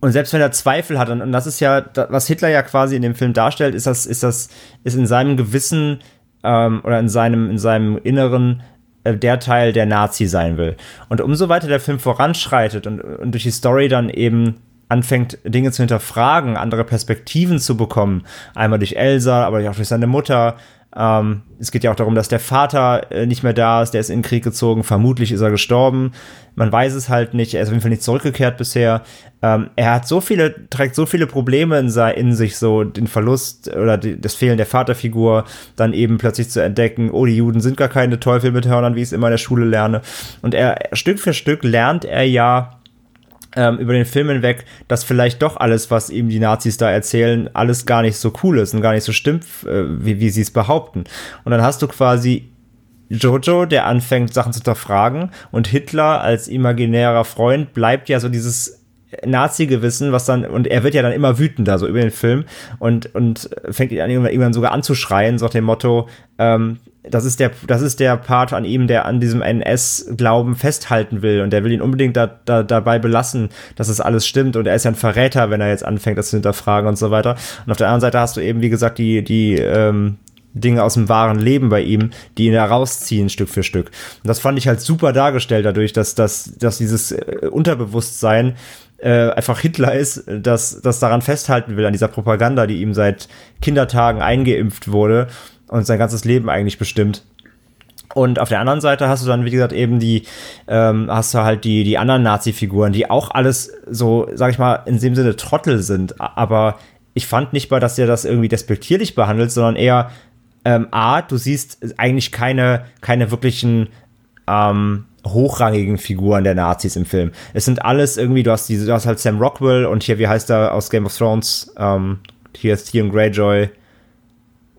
und selbst wenn er Zweifel hat, und, und das ist ja, was Hitler ja quasi in dem Film darstellt, ist das, ist das, ist in seinem Gewissen ähm, oder in seinem, in seinem Inneren äh, der Teil, der Nazi sein will. Und umso weiter der Film voranschreitet und, und durch die Story dann eben anfängt, Dinge zu hinterfragen, andere Perspektiven zu bekommen, einmal durch Elsa, aber auch durch seine Mutter, ähm, es geht ja auch darum, dass der Vater äh, nicht mehr da ist, der ist in den Krieg gezogen, vermutlich ist er gestorben. Man weiß es halt nicht, er ist auf jeden Fall nicht zurückgekehrt bisher. Ähm, er hat so viele, trägt so viele Probleme in, in sich, so den Verlust oder die, das Fehlen der Vaterfigur, dann eben plötzlich zu entdecken, oh, die Juden sind gar keine Teufel mit Hörnern, wie ich es immer in der Schule lerne. Und er Stück für Stück lernt er ja ähm, über den Film hinweg, dass vielleicht doch alles, was ihm die Nazis da erzählen, alles gar nicht so cool ist und gar nicht so stimmt, äh, wie, wie sie es behaupten. Und dann hast du quasi Jojo, der anfängt, Sachen zu hinterfragen und Hitler als imaginärer Freund bleibt ja so dieses Nazi-Gewissen, was dann, und er wird ja dann immer wütender, so über den Film, und, und fängt ihn an, irgendwann sogar anzuschreien, so nach dem Motto, ähm, das ist der, das ist der Part an ihm, der an diesem NS-Glauben festhalten will und der will ihn unbedingt da, da, dabei belassen, dass es alles stimmt und er ist ja ein Verräter, wenn er jetzt anfängt, das zu hinterfragen und so weiter. Und auf der anderen Seite hast du eben, wie gesagt, die, die, ähm, Dinge aus dem wahren Leben bei ihm, die ihn da rausziehen Stück für Stück. Und das fand ich halt super dargestellt dadurch, dass, dass, dass dieses äh, Unterbewusstsein äh, einfach Hitler ist, das, das daran festhalten will, an dieser Propaganda, die ihm seit Kindertagen eingeimpft wurde und sein ganzes Leben eigentlich bestimmt. Und auf der anderen Seite hast du dann, wie gesagt, eben die, ähm, hast du halt die, die anderen Nazi-Figuren, die auch alles so, sag ich mal, in dem Sinne Trottel sind. Aber ich fand nicht mal, dass er das irgendwie despektierlich behandelt, sondern eher, ähm, A, du siehst eigentlich keine, keine wirklichen, ähm, hochrangigen Figuren der Nazis im Film. Es sind alles irgendwie, du hast diese, du hast halt Sam Rockwell und hier, wie heißt er aus Game of Thrones? Ähm, hier ist Theon Greyjoy.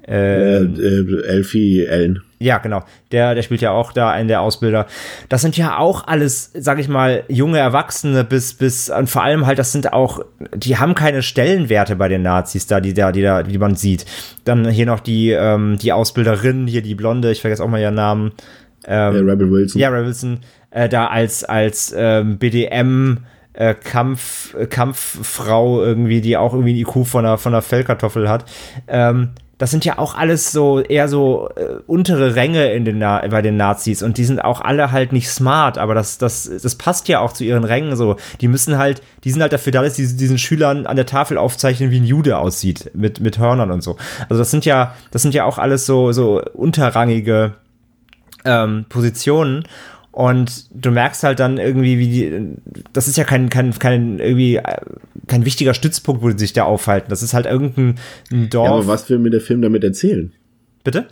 Äh, äh, Elfie Allen. Ja, genau. Der, der spielt ja auch da einen der Ausbilder. Das sind ja auch alles, sag ich mal, junge Erwachsene bis, bis, und vor allem halt, das sind auch, die haben keine Stellenwerte bei den Nazis da, die da, die da, die man sieht. Dann hier noch die, ähm, die Ausbilderin, hier die Blonde, ich vergesse auch mal ihren Namen. Ähm, ja, Rebel Wilson. Ja, Rebel Wilson, äh, da als, als ähm, BDM, äh, Kampf, Kampffrau irgendwie, die auch irgendwie ein IQ von einer, von einer Fellkartoffel hat. Ähm, das sind ja auch alles so eher so äh, untere Ränge in den bei den Nazis und die sind auch alle halt nicht smart, aber das, das, das passt ja auch zu ihren Rängen so. Die müssen halt, die sind halt dafür da, dass sie diesen Schülern an der Tafel aufzeichnen, wie ein Jude aussieht, mit, mit Hörnern und so. Also das sind ja, das sind ja auch alles so, so unterrangige ähm, Positionen und du merkst halt dann irgendwie, wie die, das ist ja kein, kein, kein, irgendwie, kein wichtiger Stützpunkt, wo die sich da aufhalten. Das ist halt irgendein Dorf. Ja, aber was will mir der Film damit erzählen? Bitte?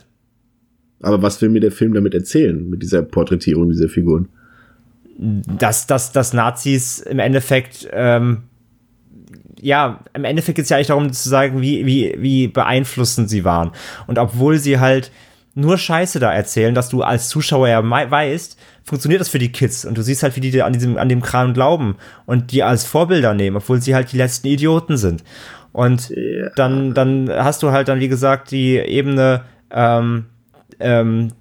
Aber was will mir der Film damit erzählen, mit dieser Porträtierung dieser Figuren? Dass, dass, dass Nazis im Endeffekt, ähm, ja, im Endeffekt geht es ja eigentlich darum zu sagen, wie, wie, wie beeinflussend sie waren. Und obwohl sie halt nur Scheiße da erzählen, dass du als Zuschauer ja weißt, funktioniert das für die Kids und du siehst halt, wie die an diesem, an dem Kram glauben und die als Vorbilder nehmen, obwohl sie halt die letzten Idioten sind. Und ja. dann, dann hast du halt dann, wie gesagt, die Ebene, ähm, ähm,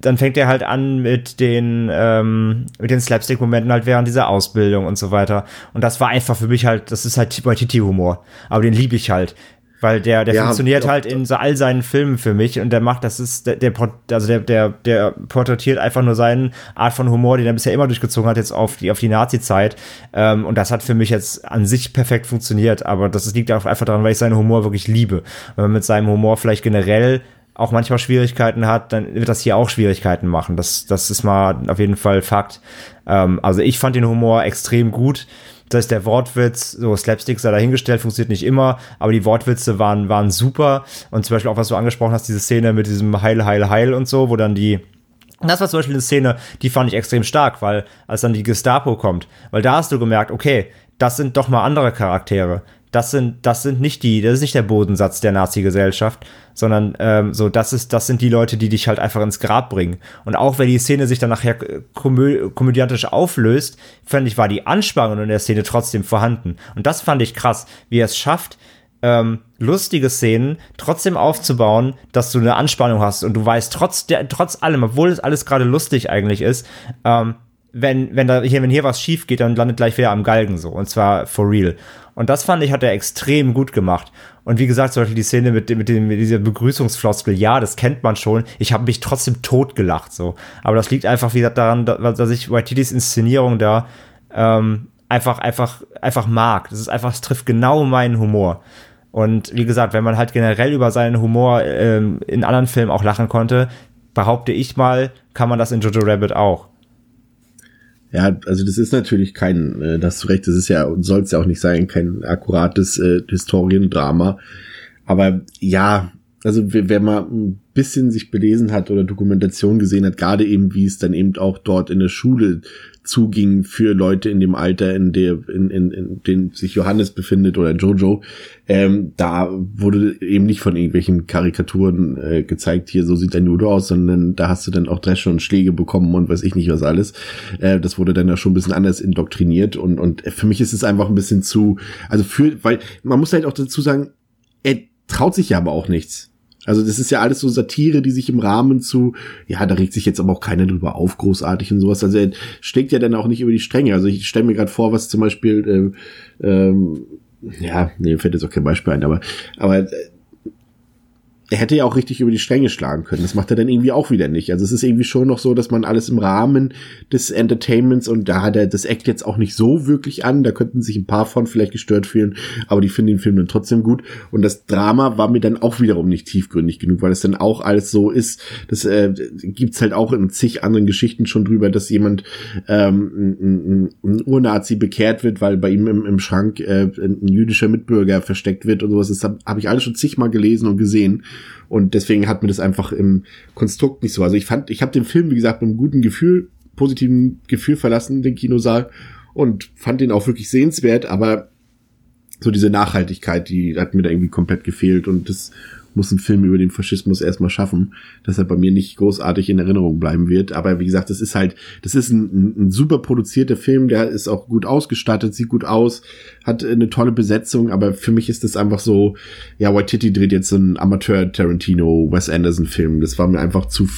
dann fängt er halt an mit den, ähm, mit den Slapstick-Momenten halt während dieser Ausbildung und so weiter. Und das war einfach für mich halt, das ist halt Waititi-Humor. Aber den liebe ich halt. Weil der, der ja, funktioniert doch, halt in so all seinen Filmen für mich und der macht, das ist, der, der also der, der, der porträtiert einfach nur seine Art von Humor, den er bisher immer durchgezogen hat, jetzt auf die, auf die Nazi-Zeit. Ähm, und das hat für mich jetzt an sich perfekt funktioniert, aber das liegt auch einfach daran, weil ich seinen Humor wirklich liebe. Wenn man mit seinem Humor vielleicht generell auch manchmal Schwierigkeiten hat, dann wird das hier auch Schwierigkeiten machen. Das, das ist mal auf jeden Fall Fakt. Ähm, also ich fand den Humor extrem gut. Das heißt, der Wortwitz, so Slapstick sei dahingestellt, funktioniert nicht immer, aber die Wortwitze waren, waren super. Und zum Beispiel auch, was du angesprochen hast, diese Szene mit diesem Heil, Heil, Heil und so, wo dann die, das war zum Beispiel eine Szene, die fand ich extrem stark, weil als dann die Gestapo kommt, weil da hast du gemerkt, okay, das sind doch mal andere Charaktere das sind, das sind nicht die, das ist nicht der Bodensatz der Nazi-Gesellschaft, sondern ähm, so, das ist, das sind die Leute, die dich halt einfach ins Grab bringen. Und auch wenn die Szene sich dann nachher komö komödiantisch auflöst, fand ich, war die Anspannung in der Szene trotzdem vorhanden. Und das fand ich krass, wie er es schafft, ähm, lustige Szenen trotzdem aufzubauen, dass du eine Anspannung hast und du weißt trotz der, trotz allem, obwohl es alles gerade lustig eigentlich ist, ähm, wenn, wenn da hier, wenn hier was schief geht, dann landet gleich wieder am Galgen so. Und zwar for real. Und das fand ich, hat er extrem gut gemacht. Und wie gesagt, zum Beispiel die Szene mit, mit, dem, mit dieser Begrüßungsfloskel, ja, das kennt man schon. Ich habe mich trotzdem tot gelacht, so. Aber das liegt einfach wieder daran, dass ich Waititis Inszenierung da ähm, einfach, einfach, einfach mag. Das ist einfach, es trifft genau meinen Humor. Und wie gesagt, wenn man halt generell über seinen Humor ähm, in anderen Filmen auch lachen konnte, behaupte ich mal, kann man das in Jojo Rabbit auch. Ja, also das ist natürlich kein, äh, das du recht, das ist ja und soll es ja auch nicht sein, kein akkurates äh, Historiendrama. Aber ja, also wer mal ein bisschen sich belesen hat oder Dokumentation gesehen hat, gerade eben wie es dann eben auch dort in der Schule zuging für Leute in dem Alter, in der, in, in, in dem sich Johannes befindet oder Jojo, ähm, da wurde eben nicht von irgendwelchen Karikaturen äh, gezeigt, hier so sieht dein Judo aus, sondern da hast du dann auch Dresche und Schläge bekommen und weiß ich nicht was alles. Äh, das wurde dann ja schon ein bisschen anders indoktriniert und, und für mich ist es einfach ein bisschen zu, also für, weil man muss halt auch dazu sagen, er traut sich ja aber auch nichts. Also das ist ja alles so Satire, die sich im Rahmen zu, ja, da regt sich jetzt aber auch keiner drüber auf, großartig und sowas. Also er steckt ja dann auch nicht über die Stränge. Also ich stelle mir gerade vor, was zum Beispiel, äh, ähm, ja, nee, fällt jetzt auch kein Beispiel ein, aber, aber äh, er hätte ja auch richtig über die Stränge schlagen können. Das macht er dann irgendwie auch wieder nicht. Also es ist irgendwie schon noch so, dass man alles im Rahmen des Entertainments und da hat er das Act jetzt auch nicht so wirklich an. Da könnten sich ein paar von vielleicht gestört fühlen, aber die finden den Film dann trotzdem gut. Und das Drama war mir dann auch wiederum nicht tiefgründig genug, weil es dann auch alles so ist. Das äh, gibt's halt auch in zig anderen Geschichten schon drüber, dass jemand ähm, ein, ein Urnazi bekehrt wird, weil bei ihm im, im Schrank äh, ein jüdischer Mitbürger versteckt wird und sowas. Das habe hab ich alles schon zigmal gelesen und gesehen. Und deswegen hat mir das einfach im Konstrukt nicht so. Also ich fand, ich habe den Film, wie gesagt, mit einem guten Gefühl, positiven Gefühl verlassen, den Kinosaal, und fand den auch wirklich sehenswert, aber so diese Nachhaltigkeit, die hat mir da irgendwie komplett gefehlt und das muss ein Film über den Faschismus erstmal schaffen, dass er bei mir nicht großartig in Erinnerung bleiben wird. Aber wie gesagt, das ist halt, das ist ein, ein super produzierter Film, der ist auch gut ausgestattet, sieht gut aus, hat eine tolle Besetzung, aber für mich ist das einfach so, ja, Waititi dreht jetzt so einen Amateur-Tarantino, Wes Anderson-Film. Das war mir einfach zu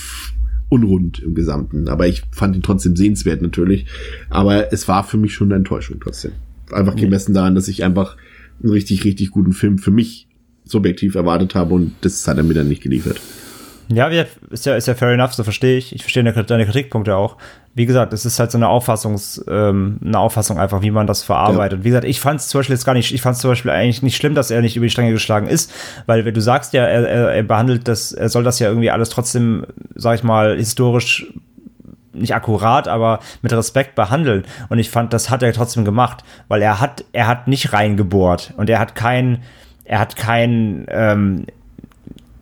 unrund im Gesamten. Aber ich fand ihn trotzdem sehenswert natürlich. Aber es war für mich schon eine Enttäuschung trotzdem. Einfach gemessen daran, dass ich einfach einen richtig, richtig guten Film für mich subjektiv erwartet habe und das hat er mir dann nicht geliefert. Ja, ist ja, ist ja fair enough, so verstehe ich. Ich verstehe deine Kritikpunkte auch. Wie gesagt, es ist halt so eine Auffassungs, ähm, eine Auffassung einfach, wie man das verarbeitet. Ja. Wie gesagt, ich fand es zum Beispiel jetzt gar nicht, ich fand es zum Beispiel eigentlich nicht schlimm, dass er nicht über die Stränge geschlagen ist, weil wenn du sagst ja, er, er, er behandelt das, er soll das ja irgendwie alles trotzdem, sag ich mal, historisch nicht akkurat, aber mit Respekt behandeln. Und ich fand, das hat er trotzdem gemacht, weil er hat, er hat nicht reingebohrt und er hat kein, er hat kein, ähm,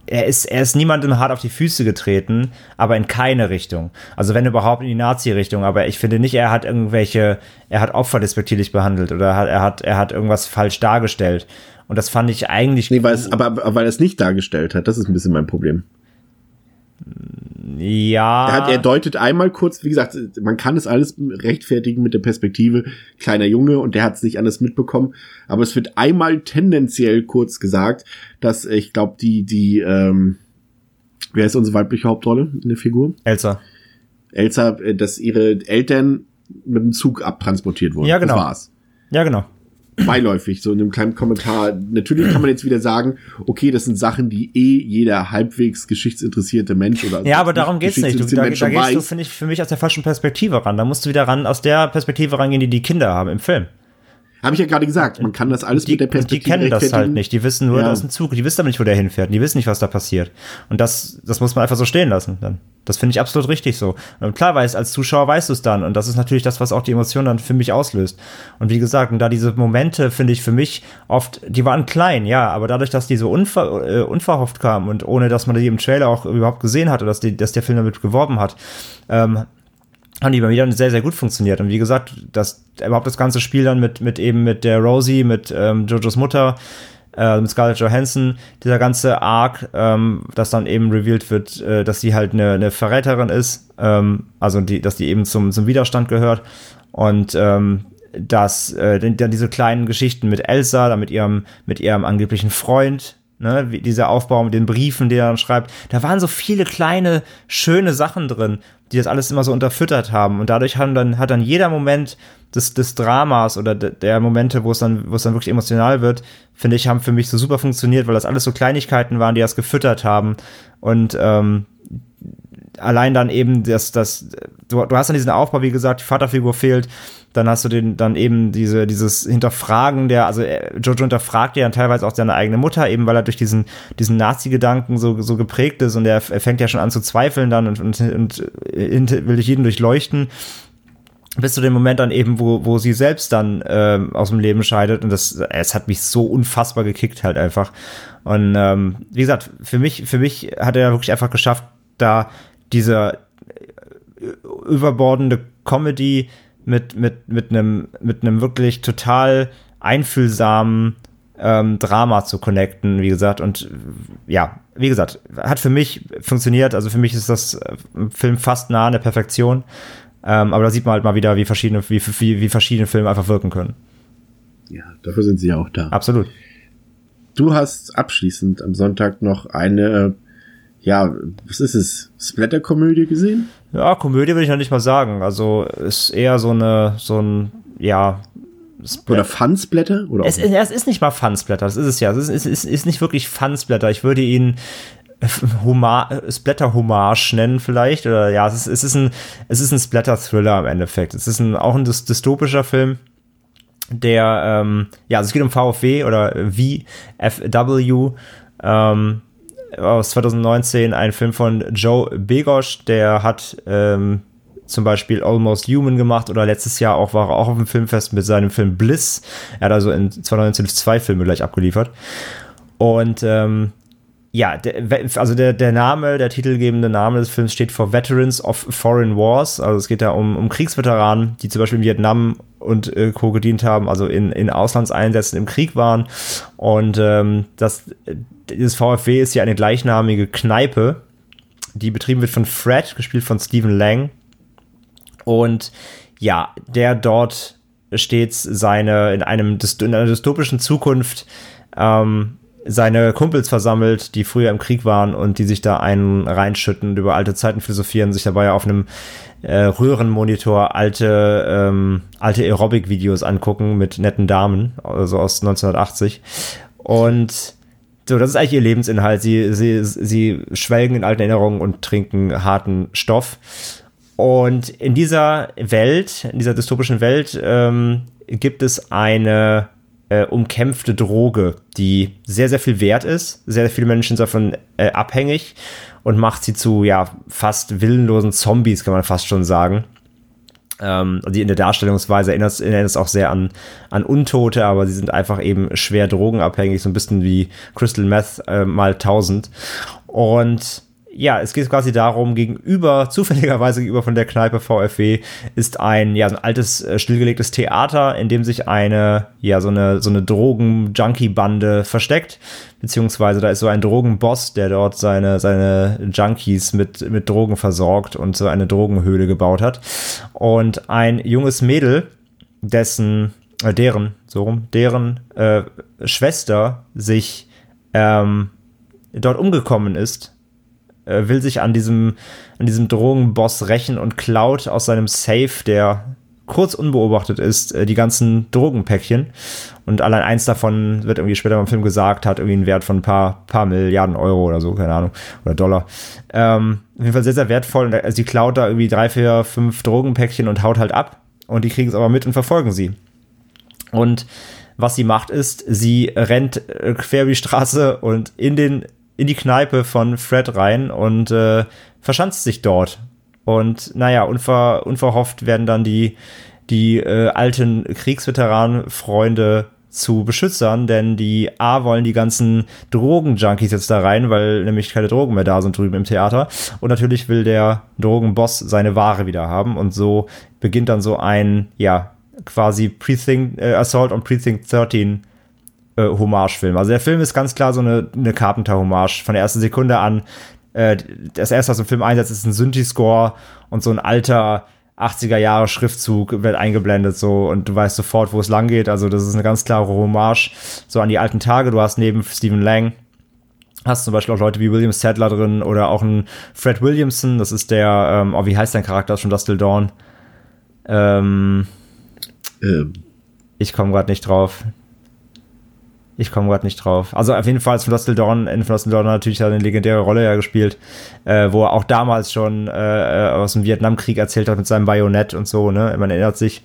er ist, er ist niemandem hart auf die Füße getreten, aber in keine Richtung. Also wenn überhaupt in die Nazi-Richtung, aber ich finde nicht, er hat irgendwelche, er hat Opfer despektierlich behandelt oder hat, er hat, er hat irgendwas falsch dargestellt. Und das fand ich eigentlich. Nee, weil es, aber, aber weil er es nicht dargestellt hat, das ist ein bisschen mein Problem. Ja. Er, hat, er deutet einmal kurz, wie gesagt, man kann es alles rechtfertigen mit der Perspektive kleiner Junge und der hat es nicht anders mitbekommen. Aber es wird einmal tendenziell kurz gesagt, dass ich glaube, die, die, ähm, wer ist unsere weibliche Hauptrolle in der Figur? Elsa. Elsa, äh, dass ihre Eltern mit dem Zug abtransportiert wurden. Ja, genau. Das war's. Ja, genau beiläufig, so in einem kleinen Kommentar. Natürlich kann man jetzt wieder sagen, okay, das sind Sachen, die eh jeder halbwegs geschichtsinteressierte Mensch oder Ja, aber darum geht's nicht. Du, da, da gehst weiß. du, finde ich, für mich aus der falschen Perspektive ran. Da musst du wieder ran, aus der Perspektive rangehen, die die Kinder haben im Film. Habe ich ja gerade gesagt, man kann das alles die, mit der Perspektive Die kennen das halt nicht, die wissen nur, ja. da ist ein Zug, die wissen aber nicht, wo der hinfährt, die wissen nicht, was da passiert. Und das, das muss man einfach so stehen lassen dann. Das finde ich absolut richtig so. Und klar weiß, als Zuschauer weißt du es dann. Und das ist natürlich das, was auch die Emotionen dann für mich auslöst. Und wie gesagt, und da diese Momente, finde ich für mich oft, die waren klein, ja, aber dadurch, dass die so unver, äh, unverhofft kamen und ohne, dass man die im Trailer auch überhaupt gesehen hat oder dass, die, dass der Film damit geworben hat, ähm, haben die bei mir dann sehr, sehr gut funktioniert. Und wie gesagt, das, überhaupt das ganze Spiel dann mit, mit eben mit der Rosie, mit ähm, Jojos Mutter, äh, mit Scarlett Johansson, dieser ganze Arc, ähm, dass dann eben revealed wird, äh, dass sie halt eine, eine Verräterin ist, ähm, also die, dass die eben zum, zum Widerstand gehört. Und ähm, dass äh, dann diese kleinen Geschichten mit Elsa, dann mit ihrem, mit ihrem angeblichen Freund, ne, wie dieser Aufbau mit den Briefen, die er dann schreibt, da waren so viele kleine, schöne Sachen drin, die das alles immer so unterfüttert haben. Und dadurch haben dann, hat dann jeder Moment des, des Dramas oder de, der Momente, wo es dann, wo es dann wirklich emotional wird, finde ich, haben für mich so super funktioniert, weil das alles so Kleinigkeiten waren, die das gefüttert haben. Und ähm, allein dann eben das, das, du, du hast dann diesen Aufbau, wie gesagt, die Vaterfigur fehlt, dann hast du den, dann eben diese, dieses Hinterfragen der, also äh, Jojo hinterfragt ja dann teilweise auch seine eigene Mutter, eben weil er durch diesen, diesen Nazi-Gedanken so, so geprägt ist und er, er fängt ja schon an zu zweifeln dann und, und, und will dich jeden durchleuchten bis zu dem Moment dann eben, wo, wo sie selbst dann ähm, aus dem Leben scheidet. Und das, es hat mich so unfassbar gekickt halt einfach. Und ähm, wie gesagt, für mich, für mich hat er wirklich einfach geschafft, da diese äh, überbordende Comedy mit, mit, mit einem, mit einem wirklich total einfühlsamen ähm, Drama zu connecten, wie gesagt. Und ja, wie gesagt, hat für mich funktioniert. Also für mich ist das äh, Film fast nah an der Perfektion. Ähm, aber da sieht man halt mal wieder, wie verschiedene, wie, wie, wie verschiedene Filme einfach wirken können. Ja, dafür sind sie ja auch da. Absolut. Du hast abschließend am Sonntag noch eine ja, was ist es? Splatter-Komödie gesehen? Ja, Komödie würde ich noch nicht mal sagen. Also ist eher so eine, so ein, ja. Splat oder Fun-Splatter? Oder es, es, ist nicht mal Fun-Splatter, das ist es ja. Es ist, ist, ist nicht wirklich Fun-Splatter. Ich würde ihn Splatter-Hommage nennen vielleicht. Oder ja, es ist, es ist ein, es ist ein Splatter-Thriller im Endeffekt. Es ist ein, auch ein dystopischer Film der, ähm, ja, also es geht um VFW oder VFW, ähm, aus 2019 ein Film von Joe Begosch, der hat ähm, zum Beispiel Almost Human gemacht oder letztes Jahr auch war er auch auf dem Filmfest mit seinem Film Bliss. Er hat also in 2019 zwei Filme gleich abgeliefert. Und ähm, ja, der, also der, der Name, der titelgebende Name des Films steht für Veterans of Foreign Wars. Also es geht da um, um Kriegsveteranen, die zum Beispiel in Vietnam und äh, Co. gedient haben, also in, in Auslandseinsätzen im Krieg waren. Und ähm, das, dieses VfW ist ja eine gleichnamige Kneipe, die betrieben wird von Fred, gespielt von Stephen Lang. Und ja, der dort stets seine, in einem in einer dystopischen Zukunft ähm, seine Kumpels versammelt, die früher im Krieg waren und die sich da einen reinschütten, über alte Zeiten philosophieren, sich dabei auf einem äh, Röhrenmonitor alte, ähm, alte Aerobic-Videos angucken mit netten Damen, also aus 1980. Und so, das ist eigentlich ihr Lebensinhalt. Sie, sie, sie schwelgen in alten Erinnerungen und trinken harten Stoff. Und in dieser Welt, in dieser dystopischen Welt, ähm, gibt es eine äh, umkämpfte Droge, die sehr, sehr viel wert ist. Sehr, sehr viele Menschen sind davon äh, abhängig und macht sie zu, ja, fast willenlosen Zombies, kann man fast schon sagen. Ähm, die in der Darstellungsweise erinnert, es auch sehr an, an Untote, aber sie sind einfach eben schwer drogenabhängig, so ein bisschen wie Crystal Meth äh, mal 1000. Und ja, es geht quasi darum, gegenüber, *laughs* zufälligerweise gegenüber von der Kneipe VfW, ist ein, ja, so ein altes, äh, stillgelegtes Theater, in dem sich eine, ja, so eine, so eine Drogen-Junkie-Bande versteckt. Beziehungsweise da ist so ein Drogenboss, der dort seine, seine Junkies mit, mit Drogen versorgt und so eine Drogenhöhle gebaut hat. Und ein junges Mädel, dessen, äh, deren, so rum, deren äh, Schwester sich ähm, dort umgekommen ist, äh, will sich an diesem, an diesem Drogenboss rächen und klaut aus seinem Safe, der kurz unbeobachtet ist, äh, die ganzen Drogenpäckchen. Und allein eins davon wird irgendwie später im Film gesagt, hat irgendwie einen Wert von ein paar, paar Milliarden Euro oder so, keine Ahnung, oder Dollar. Ähm, auf jeden Fall sehr, sehr wertvoll. Äh, sie klaut da irgendwie drei, vier, fünf Drogenpäckchen und haut halt ab. Und die kriegen es aber mit und verfolgen sie. Und was sie macht ist, sie rennt quer über die Straße und in den in die Kneipe von Fred rein und äh, verschanzt sich dort. Und naja, unver, unverhofft werden dann die, die äh, alten Kriegsveteranenfreunde zu Beschützern, denn die A wollen die ganzen Drogenjunkies jetzt da rein, weil nämlich keine Drogen mehr da sind drüben im Theater. Und natürlich will der Drogenboss seine Ware wieder haben. Und so beginnt dann so ein, ja, quasi Precinct, äh, Assault on Precinct 13 äh, Hommagefilm. Also der Film ist ganz klar so eine, eine Carpenter-Hommage von der ersten Sekunde an. Äh, das erste, was im Film einsetzt, ist ein Synthi-Score und so ein alter 80er Jahre Schriftzug wird eingeblendet so und du weißt sofort, wo es lang geht. Also das ist eine ganz klare Hommage so an die alten Tage. Du hast neben Stephen Lang Hast zum Beispiel auch Leute wie William Sadler drin oder auch ein Fred Williamson, das ist der, ähm, oh, wie heißt dein Charakter aus von Dust Till Dawn? Ähm, Ähm, ich komme gerade nicht drauf. Ich komme gerade nicht drauf. Also auf jeden Fall Till Dawn, in Till Dawn natürlich eine legendäre Rolle ja gespielt, äh, wo er auch damals schon äh, aus dem Vietnamkrieg erzählt hat mit seinem Bajonett und so, ne? Man erinnert sich.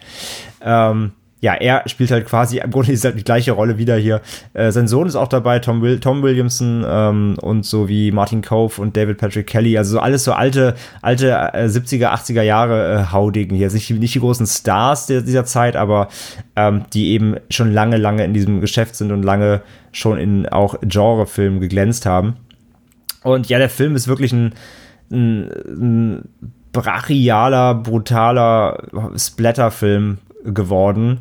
Ähm, ja, er spielt halt quasi, im Grunde ist halt die gleiche Rolle wieder hier. Äh, sein Sohn ist auch dabei, Tom, Will Tom Williamson ähm, und so wie Martin Cove und David Patrick Kelly. Also so alles so alte, alte äh, 70er, 80er Jahre äh, Haudegen hier. Nicht, nicht die großen Stars der, dieser Zeit, aber ähm, die eben schon lange, lange in diesem Geschäft sind und lange schon in auch Genrefilmen geglänzt haben. Und ja, der Film ist wirklich ein, ein, ein brachialer, brutaler Splatterfilm geworden.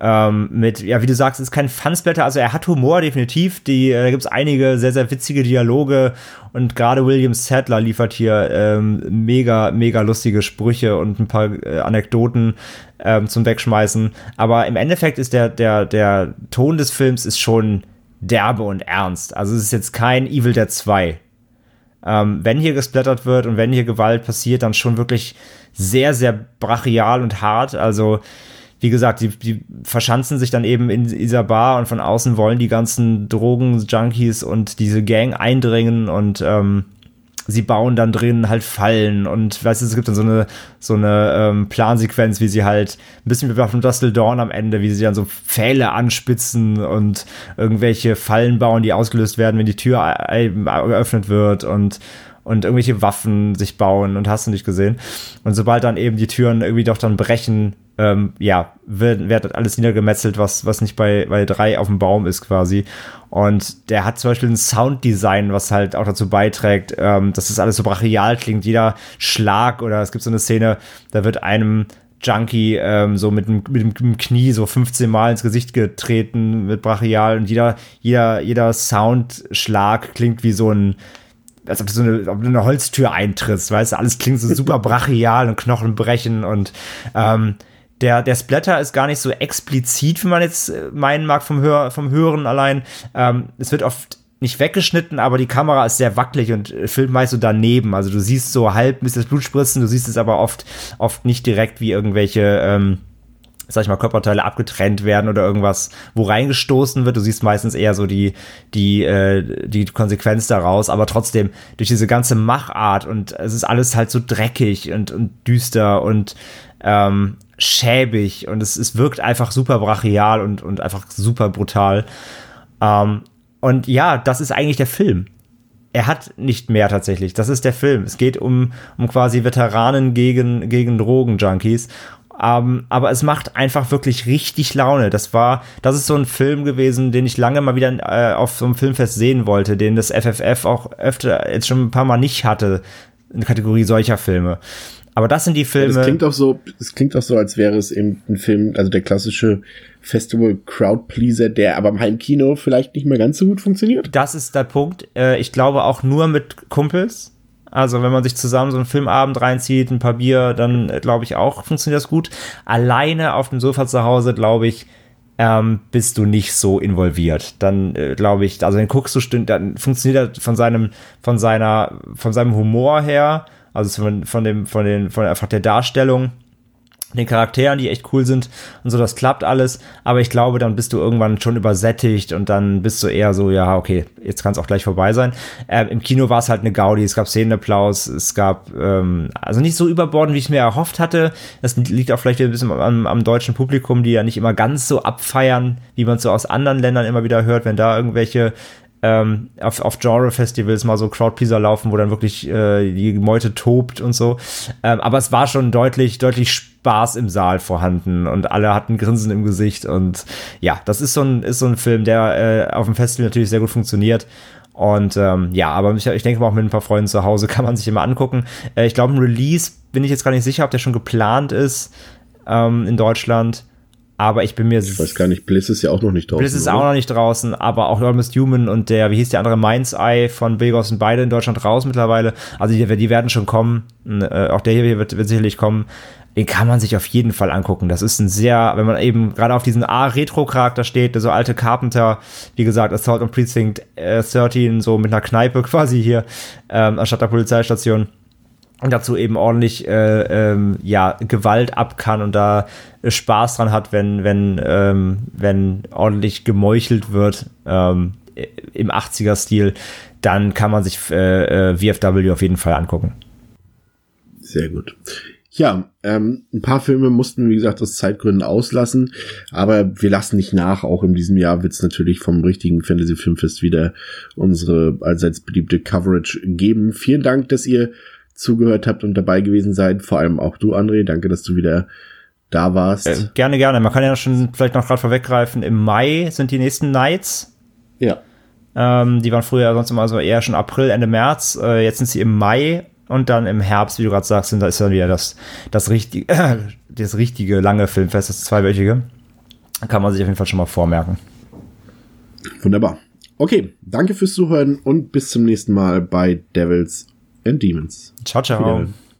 Ähm, mit, ja, wie du sagst, ist kein Fansblätter, also er hat Humor definitiv. Die, äh, da gibt es einige sehr, sehr witzige Dialoge und gerade William Sadler liefert hier ähm, mega, mega lustige Sprüche und ein paar äh, Anekdoten ähm, zum Wegschmeißen. Aber im Endeffekt ist der, der, der Ton des Films ist schon derbe und ernst. Also es ist jetzt kein Evil Dead 2. Ähm, wenn hier gesplattert wird und wenn hier Gewalt passiert, dann schon wirklich sehr, sehr brachial und hart. Also wie gesagt, die, die verschanzen sich dann eben in dieser Bar und von außen wollen die ganzen Drogen-Junkies und diese Gang eindringen und ähm, sie bauen dann drin halt Fallen und weißt du, es gibt dann so eine so eine ähm, Plansequenz, wie sie halt ein bisschen wie von Dustle Dawn am Ende, wie sie dann so Pfähle anspitzen und irgendwelche Fallen bauen, die ausgelöst werden, wenn die Tür geöffnet wird und und irgendwelche Waffen sich bauen und hast du nicht gesehen. Und sobald dann eben die Türen irgendwie doch dann brechen, ähm, ja, wird, wird alles niedergemetzelt, was, was nicht bei, bei drei auf dem Baum ist quasi. Und der hat zum Beispiel ein Sounddesign, was halt auch dazu beiträgt, ähm, dass das alles so brachial klingt. Jeder Schlag oder es gibt so eine Szene, da wird einem Junkie ähm, so mit dem, mit dem Knie so 15 Mal ins Gesicht getreten mit brachial und jeder, jeder, jeder Soundschlag klingt wie so ein, als ob du so eine, ob du eine Holztür eintrittst, weißt du, alles klingt so super *laughs* brachial und Knochen brechen und ähm, der, der Splatter ist gar nicht so explizit, wie man jetzt äh, meinen mag vom, Hör, vom Hören allein. Ähm, es wird oft nicht weggeschnitten, aber die Kamera ist sehr wackelig und äh, filmt meist so daneben. Also du siehst so halb ein bisschen das Blut spritzen, du siehst es aber oft, oft nicht direkt wie irgendwelche, ähm, sag ich mal, Körperteile abgetrennt werden oder irgendwas, wo reingestoßen wird. Du siehst meistens eher so die, die, äh, die Konsequenz daraus, aber trotzdem durch diese ganze Machart und es ist alles halt so dreckig und, und düster und ähm, schäbig und es, es wirkt einfach super brachial und, und einfach super brutal. Ähm, und ja, das ist eigentlich der Film. Er hat nicht mehr tatsächlich. Das ist der Film. Es geht um, um quasi Veteranen gegen, gegen Drogenjunkies. Um, aber es macht einfach wirklich richtig Laune. Das war, das ist so ein Film gewesen, den ich lange mal wieder äh, auf so einem Filmfest sehen wollte, den das FFF auch öfter jetzt schon ein paar Mal nicht hatte. Eine Kategorie solcher Filme. Aber das sind die Filme. Es klingt auch so, es klingt auch so, als wäre es eben ein Film, also der klassische Festival Crowdpleaser, der aber im Heimkino vielleicht nicht mehr ganz so gut funktioniert. Das ist der Punkt. Äh, ich glaube auch nur mit Kumpels. Also wenn man sich zusammen so einen Filmabend reinzieht, ein paar Bier, dann äh, glaube ich auch funktioniert das gut. Alleine auf dem Sofa zu Hause, glaube ich, ähm, bist du nicht so involviert. Dann äh, glaube ich, also dann guckst du, dann funktioniert er von seinem, von seiner, von seinem Humor her also von, von dem, von den, von einfach der Darstellung, den Charakteren, die echt cool sind und so, das klappt alles. Aber ich glaube, dann bist du irgendwann schon übersättigt und dann bist du eher so, ja, okay, jetzt kann es auch gleich vorbei sein. Ähm, Im Kino war es halt eine Gaudi, es gab Szenenapplaus, es gab, ähm, also nicht so überbordend, wie ich mir erhofft hatte. Das liegt auch vielleicht ein bisschen am, am deutschen Publikum, die ja nicht immer ganz so abfeiern, wie man es so aus anderen Ländern immer wieder hört, wenn da irgendwelche ähm, auf, auf Genre-Festivals mal so Crowdpleaser laufen, wo dann wirklich äh, die Meute tobt und so. Ähm, aber es war schon deutlich, deutlich Spaß im Saal vorhanden und alle hatten Grinsen im Gesicht und ja, das ist so ein, ist so ein Film, der äh, auf dem Festival natürlich sehr gut funktioniert. Und ähm, ja, aber ich, ich denke mal auch mit ein paar Freunden zu Hause *laughs* kann man sich immer angucken. Äh, ich glaube, ein Release bin ich jetzt gar nicht sicher, ob der schon geplant ist ähm, in Deutschland. Aber ich bin mir. Ich weiß gar nicht, Bliss ist ja auch noch nicht draußen. Bliss ist oder? auch noch nicht draußen, aber auch Almost Human und der, wie hieß der andere, Mind's Eye von Bilgos sind beide in Deutschland raus mittlerweile. Also die, die werden schon kommen. Äh, auch der hier wird, wird sicherlich kommen. den kann man sich auf jeden Fall angucken. Das ist ein sehr, wenn man eben gerade auf diesen A-Retro-Charakter steht, der so alte Carpenter, wie gesagt, Assault on Precinct äh, 13, so mit einer Kneipe *laughs* quasi hier, ähm, anstatt der Polizeistation. Und dazu eben ordentlich äh, ähm, ja, Gewalt ab kann und da Spaß dran hat, wenn, wenn, ähm, wenn ordentlich gemeuchelt wird ähm, im 80er-Stil, dann kann man sich äh, äh, VFW auf jeden Fall angucken. Sehr gut. Ja, ähm, ein paar Filme mussten, wie gesagt, aus Zeitgründen auslassen, aber wir lassen nicht nach. Auch in diesem Jahr wird es natürlich vom richtigen Fantasy Filmfest wieder unsere allseits beliebte Coverage geben. Vielen Dank, dass ihr zugehört habt und dabei gewesen seid. Vor allem auch du, André. Danke, dass du wieder da warst. Äh, gerne, gerne. Man kann ja schon vielleicht noch gerade vorweggreifen. Im Mai sind die nächsten Nights. Ja. Ähm, die waren früher sonst immer so eher schon April, Ende März. Äh, jetzt sind sie im Mai und dann im Herbst, wie du gerade sagst, da ist dann wieder das, das richtige, *coughs* äh, das richtige lange Filmfest, das zweiwöchige. Kann man sich auf jeden Fall schon mal vormerken. Wunderbar. Okay, danke fürs Zuhören und bis zum nächsten Mal bei Devils and Demons. Ciao, ciao.